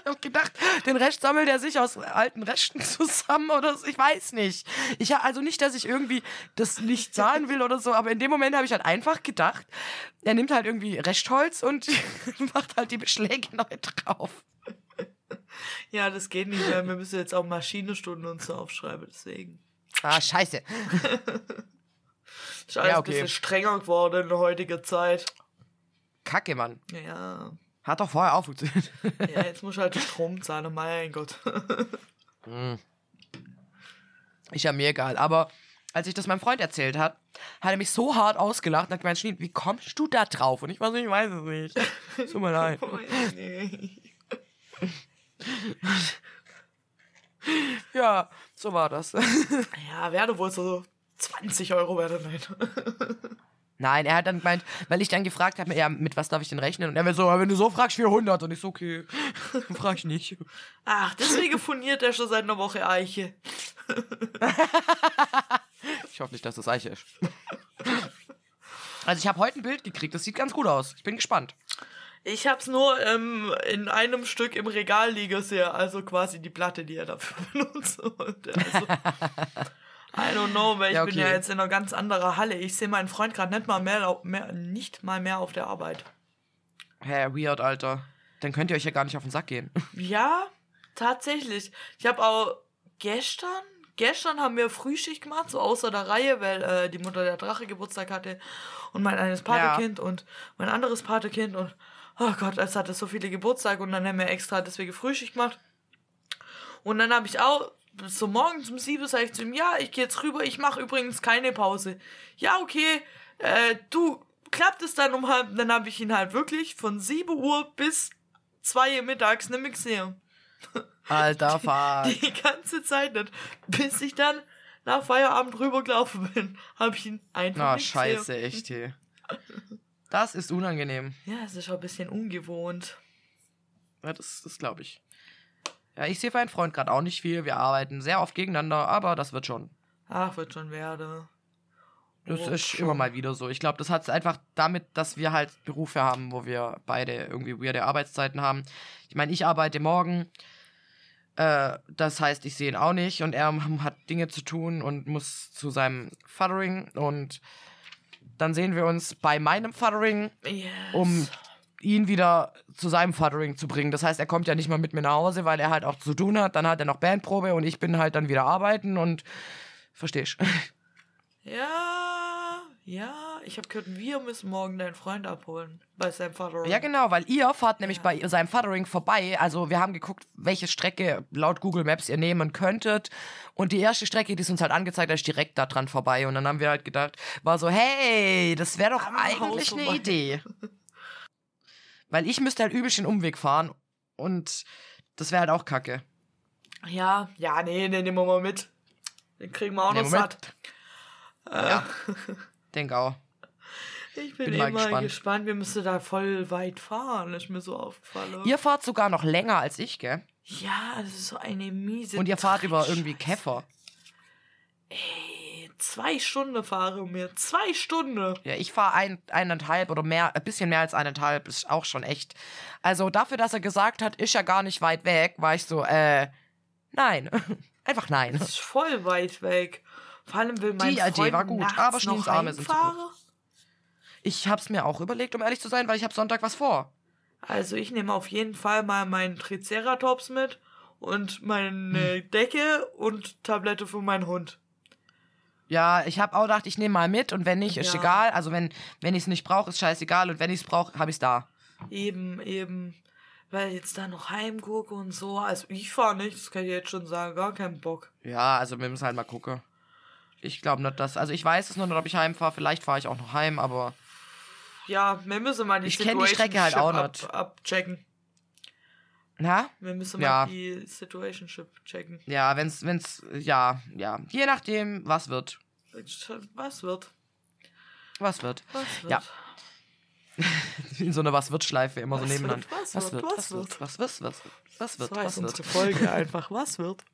Ich hab gedacht, den Rest sammelt er sich aus alten Resten zusammen oder so. Ich weiß nicht. Ich also nicht, dass ich irgendwie das nicht zahlen will oder so, aber in dem Moment habe ich halt einfach gedacht, er nimmt halt irgendwie Restholz und macht halt die Beschläge neu drauf. Ja, das geht nicht mehr. Wir müssen jetzt auch Maschinestunden und so aufschreiben, deswegen. Ah, scheiße. Alles Ja, ein okay. bisschen strenger geworden in der heutigen Zeit. Kacke, Mann. Ja, Hat doch vorher auch funktioniert. ja jetzt muss ich halt Strom zahlen, mein Gott. Ist ja mir egal. Aber als ich das meinem Freund erzählt hat, hat er mich so hart ausgelacht und hat gemeint, Schnee, wie kommst du da drauf? Und ich war so, ich weiß es nicht. Tut mir leid. Ja, so war das. Ja, werde wohl so 20 Euro werde, nein. Nein, er hat dann gemeint, weil ich dann gefragt habe, ja, mit was darf ich denn rechnen? Und er war so, wenn du so fragst, 400. Und ich so, okay, frag ich nicht. Ach, deswegen furniert er schon seit einer Woche Eiche. Ich hoffe nicht, dass das Eiche ist. Also ich habe heute ein Bild gekriegt, das sieht ganz gut aus. Ich bin gespannt. Ich hab's nur ähm, in einem Stück im Regal liegen also quasi die Platte, die er dafür benutzt. Also, I don't know, weil ich Ja, bin ja okay. jetzt in einer ganz anderen Halle. Ich sehe meinen Freund gerade nicht mal mehr, mehr, nicht mal mehr auf der Arbeit. Hä, weird, Alter. Dann könnt ihr euch ja gar nicht auf den Sack gehen. Ja, tatsächlich. Ich habe auch gestern, gestern haben wir Frühschicht gemacht, so außer der Reihe, weil äh, die Mutter der Drache Geburtstag hatte und mein eines Patekind und mein anderes Patekind und oh Gott, es hatte so viele Geburtstage und dann haben wir extra deswegen Frühschicht gemacht. Und dann habe ich auch so morgens um sieben sage ich zu ihm, ja, ich gehe jetzt rüber, ich mache übrigens keine Pause. Ja, okay, äh, du, klappt es dann um halb, dann habe ich ihn halt wirklich von 7 Uhr bis 2 Uhr mittags mehr gesehen. Alter, fuck. Die ganze Zeit nicht. Bis ich dann nach Feierabend rübergelaufen bin, habe ich ihn einfach Na, nicht scheiße, gesehen. echt, hey. Das ist unangenehm. Ja, es ist schon ein bisschen ungewohnt. Ja, das, das glaube ich. Ja, ich sehe meinen Freund gerade auch nicht viel. Wir arbeiten sehr oft gegeneinander, aber das wird schon. Ach, wird schon werden. Das Oh, ist schon. immer mal wieder so. Ich glaube, das hat einfach damit, dass wir halt Berufe haben, wo wir beide irgendwie weirde Arbeitszeiten haben. Ich meine, ich arbeite morgen. Äh, das heißt, ich sehe ihn auch nicht und er hat Dinge zu tun und muss zu seinem Fathering und dann sehen wir uns bei meinem Fathering, Yes. um ihn wieder zu seinem Fathering zu bringen. Das heißt, er kommt ja nicht mal mit mir nach Hause, weil er halt auch zu tun hat. Dann hat er noch Bandprobe und ich bin halt dann wieder arbeiten und verstehst. Ja, ja. Ich habe gehört, wir müssen morgen deinen Freund abholen. Bei seinem Vater. Ja, genau, weil ihr fahrt nämlich Ja. bei seinem Fathering vorbei. Also wir haben geguckt, welche Strecke laut Google Maps ihr nehmen könntet. Und die erste Strecke, die ist uns halt angezeigt, da ist direkt da dran vorbei. Und dann haben wir halt gedacht, war so, hey, das wäre doch Am Haus eigentlich eine vorbei. Idee. Weil ich müsste halt übelst den Umweg fahren. Und das wäre halt auch kacke. Ja, ja, nee, den nehmen wir mal mit. Den kriegen wir auch Nee, noch Moment. satt. Ja. Denk auch. Ich bin, Bin mal gespannt. gespannt. Wir müssen da voll weit fahren, ist mir so aufgefallen. Ihr fahrt sogar noch länger als ich, gell? Ja, das ist so eine miese. Und ihr fahrt über irgendwie. Käfer. Ey, zwei Stunden fahre mir. Zwei Stunden. Ja, ich fahre ein, eineinhalb oder mehr, ein bisschen mehr als eineinhalb, ist auch schon echt. Also dafür, dass er gesagt hat, ist ja gar nicht weit weg, war ich so, äh, nein. Einfach nein. Das ist voll weit weg. Vor allem will mein Die Idee Freund war gut, aber noch Schneens Arme sind zu heimfahren. Ich hab's mir auch überlegt, um ehrlich zu sein, weil ich hab Sonntag was vor. Also ich nehme auf jeden Fall mal meinen Triceratops mit und meine Hm. Decke und Tablette für meinen Hund. Ja, ich hab auch gedacht, ich nehme mal mit und wenn nicht, ist Ja. egal. Also wenn, wenn ich es nicht brauche, ist scheißegal und wenn ich es brauche, hab ich's da. Eben, eben. Weil jetzt da noch heimgucke und so. Also ich fahre nicht, das kann ich jetzt schon sagen. Gar keinen Bock. Ja, also wir müssen halt mal gucken. Ich glaube nicht, dass. Also ich weiß es noch nicht, ob ich heimfahre. Vielleicht fahre ich auch noch heim, aber. Ja, wir müssen mal die Ich kenn die Strecke halt auch Situationship nicht. ab, abchecken. Na? Wir müssen Ja. mal die Situationship checken. Ja, wenn's, wenn's, ja, ja. Je nachdem, was wird. Was wird? Was wird. Was wird? Ja. In so einer Was wird Schleife immer so Was nebeneinander. wird, was was wird, wird, was was wird, was wird, was wird, was wird, so heißt was wird, unsere Folge einfach. Was wird?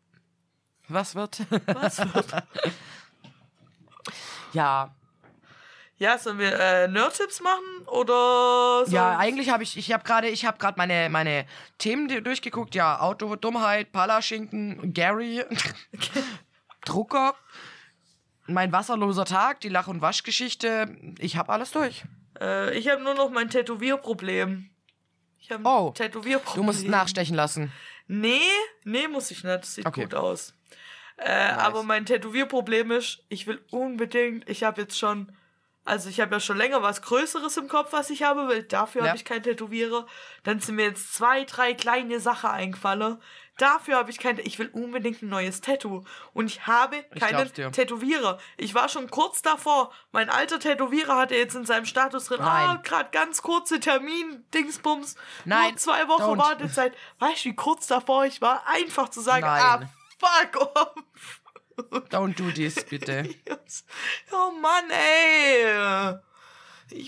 was wird. Was wird? Ja, ja, sollen wir äh, Nerd-Tipps machen? Oder so? ja, eigentlich habe ich, ich habe gerade, ich habe gerade meine, meine Themen durchgeguckt. Ja, Auto, Dummheit, Palaschinken, Gary, Drucker, mein wasserloser Tag, die Lach- und Waschgeschichte. Ich habe alles durch. Äh, ich habe nur noch mein Tätowierproblem. Ich habe ein Oh, Tätowierproblem. Du musst nachstechen lassen. Nee, nee, muss ich nicht. Das sieht Okay. gut aus. Äh, Aber mein Tätowierproblem ist, ich will unbedingt, ich habe jetzt schon, also ich habe ja schon länger was Größeres im Kopf, was ich habe will. Dafür Ja. habe ich keinen Tätowierer. Dann sind mir jetzt zwei, drei kleine Sachen eingefallen. Dafür habe ich kein, ich will unbedingt ein neues Tattoo. Und ich habe Ich keinen dir. Tätowierer. Ich war schon kurz davor. Mein alter Tätowierer hatte jetzt in seinem Status drin, Nein. ah, gerade ganz kurze Termin, Dingsbums. Nein, Nur zwei Wochen don't. Wartezeit. Weißt du, wie kurz davor ich war? Einfach zu sagen, ah, Nein. fuck off. Don't do this, bitte. Oh Mann, ey.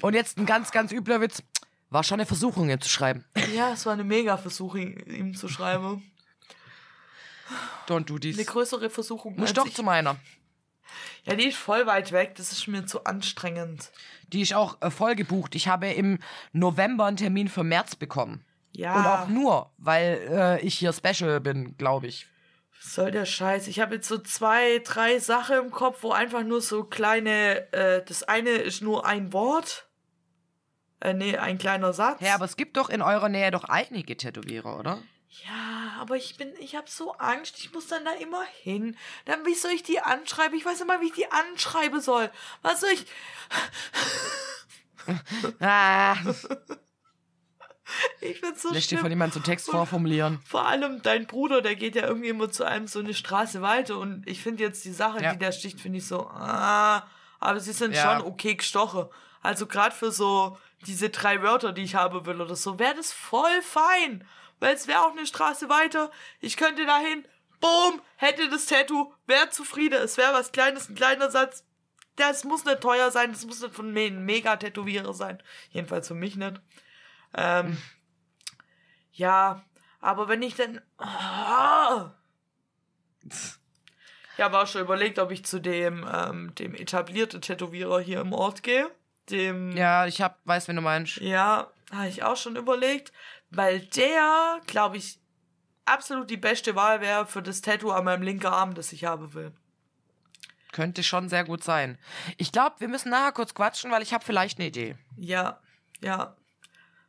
Und jetzt ein ganz, ganz übler Witz. War schon eine Versuchung, ihn zu schreiben. Ja, es war eine mega Versuchung, ihm zu schreiben. Don't do Eine this. größere Versuchung. Muss doch ich. zu meiner. Ja, die ist voll weit weg. Das ist mir zu anstrengend. Die ist auch äh, voll gebucht. Ich habe im November einen Termin für März bekommen. Ja. Und auch nur, weil äh, ich hier Special bin, glaube ich. Was soll der Scheiß? Ich habe jetzt so zwei, drei Sachen im Kopf, wo einfach nur so kleine. Äh, das eine ist nur ein Wort. Äh, nee, ein kleiner Satz. Ja, aber es gibt doch in eurer Nähe doch einige Tätowierer, oder? Ja, aber ich bin, ich habe so Angst, ich muss dann da immer hin. Dann, wie soll ich die anschreiben? Ich weiß mal, wie ich die anschreiben soll. Was soll ich. Ah, Ich bin so lässt dir von jemandem so Text vorformulieren. Vor allem dein Bruder, der geht ja irgendwie immer zu einem so eine Straße weiter und ich finde jetzt die Sache, Ja. die der sticht, finde ich so, ah, aber sie sind Ja. schon okay gestochen. Also gerade für so diese drei Wörter, die ich haben will oder so, wäre das voll fein. Weil es wäre auch eine Straße weiter. Ich könnte dahin, boom, hätte das Tattoo, wäre zufrieden. Es wäre was Kleines, ein kleiner Satz. Das muss nicht teuer sein, das muss nicht von mir ein Mega-Tätowierer sein. Jedenfalls für mich nicht. Ähm, ja, aber wenn ich dann. Ah. Ich habe auch schon überlegt, ob ich zu dem, ähm, dem etablierten Tätowierer hier im Ort gehe. Dem. Ja, ich hab, weiß, wenn du meinst. Ja, habe ich auch schon überlegt, weil der, glaube ich, absolut die beste Wahl wäre für das Tattoo an meinem linken Arm, das ich haben will. Könnte schon sehr gut sein. Ich glaube, wir müssen nachher kurz quatschen, weil ich habe vielleicht eine Idee. Ja, ja.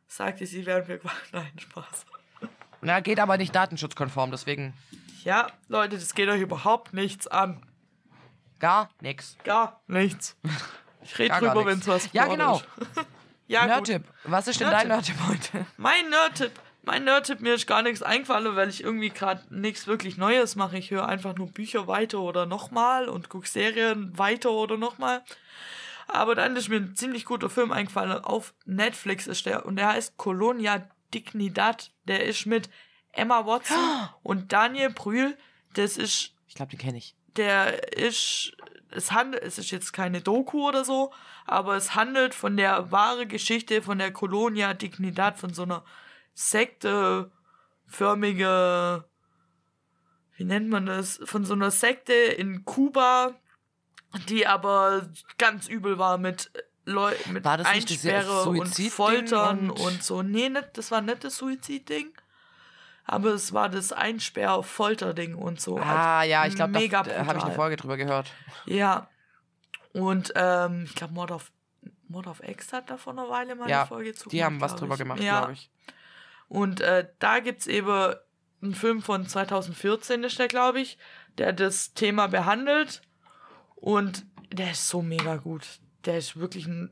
Sagte sie, während wir. Nein, Spaß. Na, geht aber nicht datenschutzkonform, deswegen Ja, Leute, das geht euch überhaupt nichts an. gar nix. Gar nichts. Ich rede drüber, wenn es was Ja, genau. ist. ja. Nerdtipp. Was ist denn dein Nerdtipp heute? Mein Nerdtipp. Mein Nerdtipp, mir ist gar nichts eingefallen, weil ich irgendwie gerade nichts wirklich Neues mache. Ich höre einfach nur Bücher weiter oder nochmal und gucke Serien weiter oder nochmal. Aber dann ist mir ein ziemlich guter Film eingefallen. Auf Netflix ist der und der heißt Colonia Dignidad. Der ist mit Emma Watson und Daniel Brühl. Das ist Ich glaube, den kenne ich. der ist, es handelt, es ist jetzt keine Doku oder so, aber es handelt von der wahren Geschichte von der Colonia Dignidad, von so einer sekteförmige, wie nennt man das, von so einer Sekte in Kuba, die aber ganz übel war mit Leu mit War das nicht Einsperre und Foltern und- und, so. Nee, nicht, das war nicht das Suizidding. Aber es war das Einsperr-Folter-Ding und so. Ah, ja, ich glaube, da habe ich eine. Folge drüber gehört. Ja. Und ähm, ich glaube, Mord auf Mod of X hat da vor einer Weile mal Ja, eine Folge zu Die haben was drüber ich. gemacht, ja. glaube ich. Und äh, da gibt's eben einen Film von 2014, ist der, glaube ich, der das Thema behandelt. Und der ist so mega gut. Der ist wirklich ein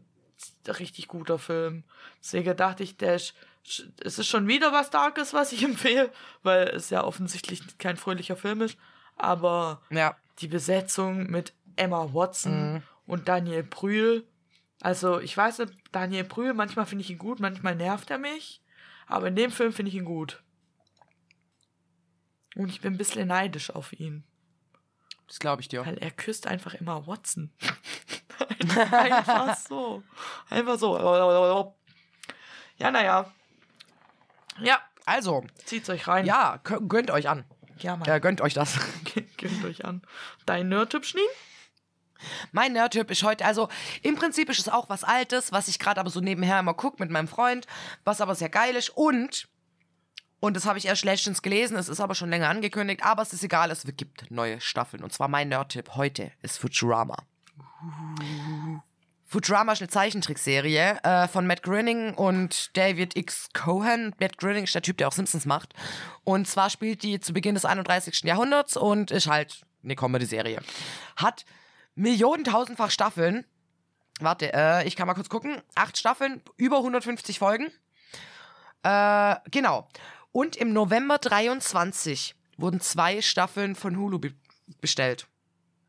richtig guter Film. Deswegen dachte ich, der ist, es ist schon wieder was Darkes, was ich empfehle, weil es ja offensichtlich kein fröhlicher Film ist. Aber Ja. die Besetzung mit Emma Watson Mhm. und Daniel Brühl. Also, ich weiß nicht, Daniel Brühl, manchmal finde ich ihn gut, manchmal nervt er mich. Aber in dem Film finde ich ihn gut. Und ich bin ein bisschen neidisch auf ihn. Das glaube ich dir. Weil er küsst einfach immer Watson. einfach so. Einfach so. Ja, naja. Ja, Also, zieht's euch rein. ja, gönnt euch an. ja Mann. Äh, gönnt euch das. Gönnt euch an. Dein Nerd-Tipp, Schnee? Mein Nerd-Tipp ist heute, also im Prinzip ist es auch was Altes, was ich gerade aber so nebenher immer gucke mit meinem Freund, was aber sehr geil ist und, und das habe ich erst letztens gelesen, es ist aber schon länger angekündigt, aber es ist egal, es gibt neue Staffeln. Und zwar mein Nerd-Tipp heute ist Futurama. Futurama ist eine Zeichentrickserie äh, von Matt Groening und David X. Cohen. Matt Groening ist der Typ, der auch Simpsons macht. Und zwar spielt die zu Beginn des 31. Jahrhunderts und ist halt eine Comedy-Serie. Hat Millionen, tausendfach Staffeln. Warte, äh, ich kann mal kurz gucken. Acht Staffeln, über 150 Folgen. Äh, genau. Und im November 23 wurden zwei Staffeln von Hulu be bestellt.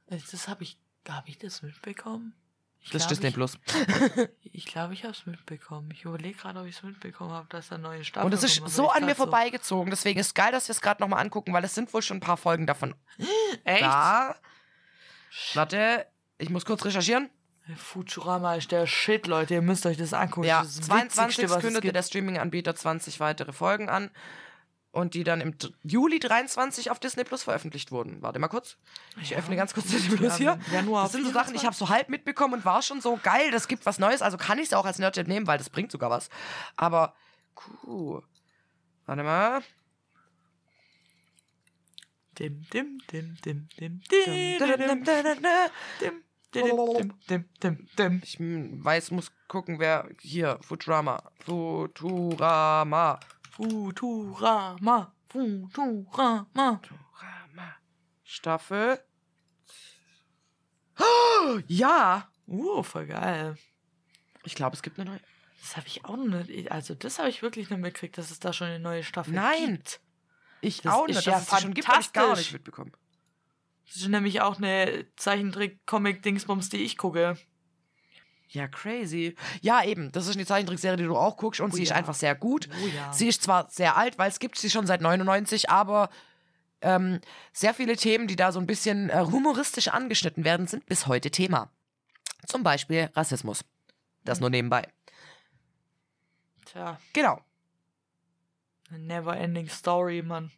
Das habe ich. Habe ich das mitbekommen? Ich Das glaub, Disney ich- Plus. Ich glaube, ich habe es mitbekommen. Ich überlege gerade, ob ich es mitbekommen habe, dass da neue Staffeln Und es ist so an mir so- vorbeigezogen. Deswegen ist geil, dass wir es gerade nochmal angucken, weil es sind wohl schon ein paar Folgen davon. Echt? Da. Warte, ich muss kurz recherchieren. Futurama ist der Shit, Leute. Ihr müsst euch das angucken. Ja, das ist das 22 Witzigste, was es kündigte gibt. der Streaming-Anbieter 20 weitere Folgen an und die dann im Juli 23 auf Disney Plus veröffentlicht wurden. Warte mal kurz. Ich Ja. öffne ganz kurz Disney Plus hier. Ja, Januar Das sind so Sachen, ich habe so halb mitbekommen und war schon so geil, das gibt was Neues. Also kann ich es auch als Nerd nehmen, weil das bringt sogar was. Aber, cool. Warte mal. Dim, dim, dim, dim, dim, Dum, dim, dum, dim, dum, dum, dum. dim, dim, dim, dim, dim. Ich weiß, muss gucken, wer hier. Futurama. Futurama. Futurama, Futurama. Futurama. Staffel. Oh, ja. Uh, voll geil. Ich glaube, es gibt eine neue. Das habe ich auch noch nicht. Also, das habe ich wirklich nicht mitgekriegt, dass es da schon eine neue Staffel Nein. gibt. Ich Das auch nicht. ja dass es die schon gibt, habe ich gar nicht mitbekommen. Das ist nämlich auch eine Zeichentrick-Comic-Dingsbums, die ich gucke. Ja, crazy. Ja, eben. Das ist eine Zeichentrickserie, die du auch guckst und Oh sie ist ja. einfach sehr gut. Oh ja. Sie ist zwar sehr alt, weil es gibt sie schon seit 99, aber ähm, sehr viele Themen, die da so ein bisschen äh, humoristisch angeschnitten werden, sind bis heute Thema. Zum Beispiel Rassismus. Das nur nebenbei. Tja, Genau. eine never-ending Story, Mann.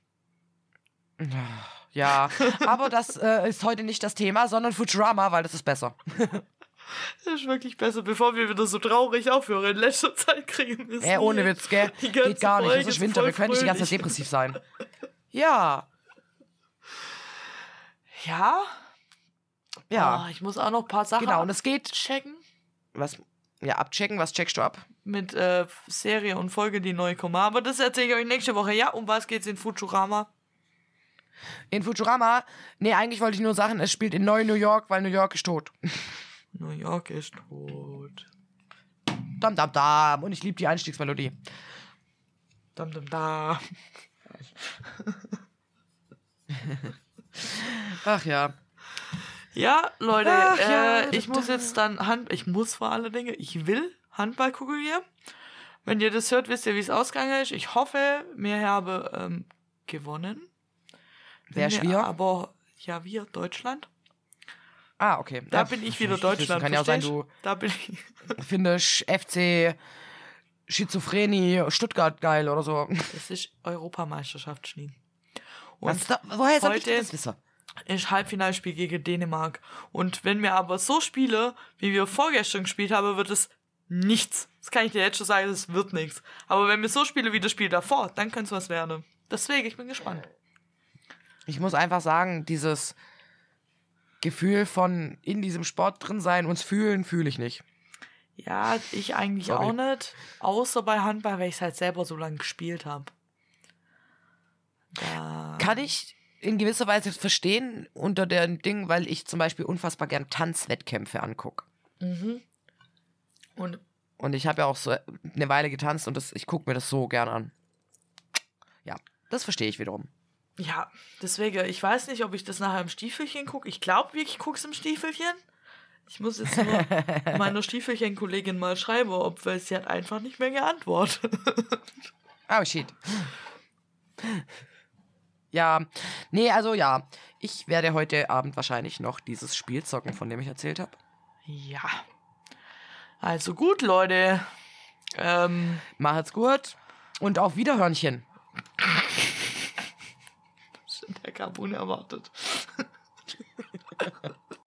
Ja, aber das äh, ist heute nicht das Thema, sondern Futurama, weil das ist besser. Das ist wirklich besser, bevor wir wieder so traurig aufhören. In letzter Zeit kriegen wir es Äh, ohne Witz, gell? Geht gar nicht. Es ist Winter, wir können nicht die ganze Zeit depressiv sein. Ja. Ja? Ja. Oh, ich muss auch noch ein paar Sachen Genau, und es geht. checken. Was? Ja, abchecken, was checkst du ab? Mit äh, Serie und Folge, die neu kommen. Aber das erzähle ich euch nächste Woche. Ja, um was geht's in Futurama? In Futurama, nee, eigentlich wollte ich nur sagen, es spielt in Neu New York, weil New York ist tot. New York ist tot. Dam, dam, dam. Und ich liebe die Einstiegsmelodie. Dam, dam, da. Ach ja. Ja, Leute, Ach äh, ja, ich da- muss jetzt dann Hand, ich muss vor allen Dingen, ich will Handball gucken hier. Wenn ihr das hört, wisst ihr, wie es ausgegangen ist. Ich hoffe, wir haben ähm, gewonnen. Wer Wenn wir? Aber ja, wir, Deutschland. Ah, okay. Da Ja, bin ich wieder das Deutschland. Kann ja auch sein, du Da bin ich. findest FC Schizophrenie Stuttgart geil oder so. Das ist Europameisterschaft, Schnee. Und da, woher soll ich heute- das wissen? ist Halbfinalspiel gegen Dänemark. Und wenn wir aber so spielen, wie wir vorgestern gespielt haben, wird es nichts. Das kann ich dir jetzt schon sagen, es wird nichts. Aber wenn wir so spielen wie das Spiel davor, dann könnte es was werden. Deswegen, ich bin gespannt. Ich muss einfach sagen, dieses Gefühl von in diesem Sport drin sein, uns fühlen, fühle ich nicht. Ja, ich eigentlich Sorry. auch nicht. Außer bei Handball, weil ich es halt selber so lange gespielt habe. Kann ich in gewisser Weise verstehen unter dem Ding, weil ich zum Beispiel unfassbar gern Tanzwettkämpfe angucke. Mhm. Und Und ich habe ja auch so eine Weile getanzt und das, ich gucke mir das so gern an. Ja, das verstehe ich wiederum. Ja, deswegen, ich weiß nicht, ob ich das nachher im Stiefelchen gucke. Ich glaube wirklich, ich gucke es im Stiefelchen. Ich muss jetzt nur meiner Stiefelchen-Kollegin mal schreiben, ob weil sie hat einfach nicht mehr geantwortet. Oh, shit. Ja, nee, also ja. Ich werde heute Abend wahrscheinlich noch dieses Spiel zocken, von dem ich erzählt habe. ja. Also gut, Leute. Ähm, Macht's gut und auf Wiederhörnchen. der Carbon erwartet.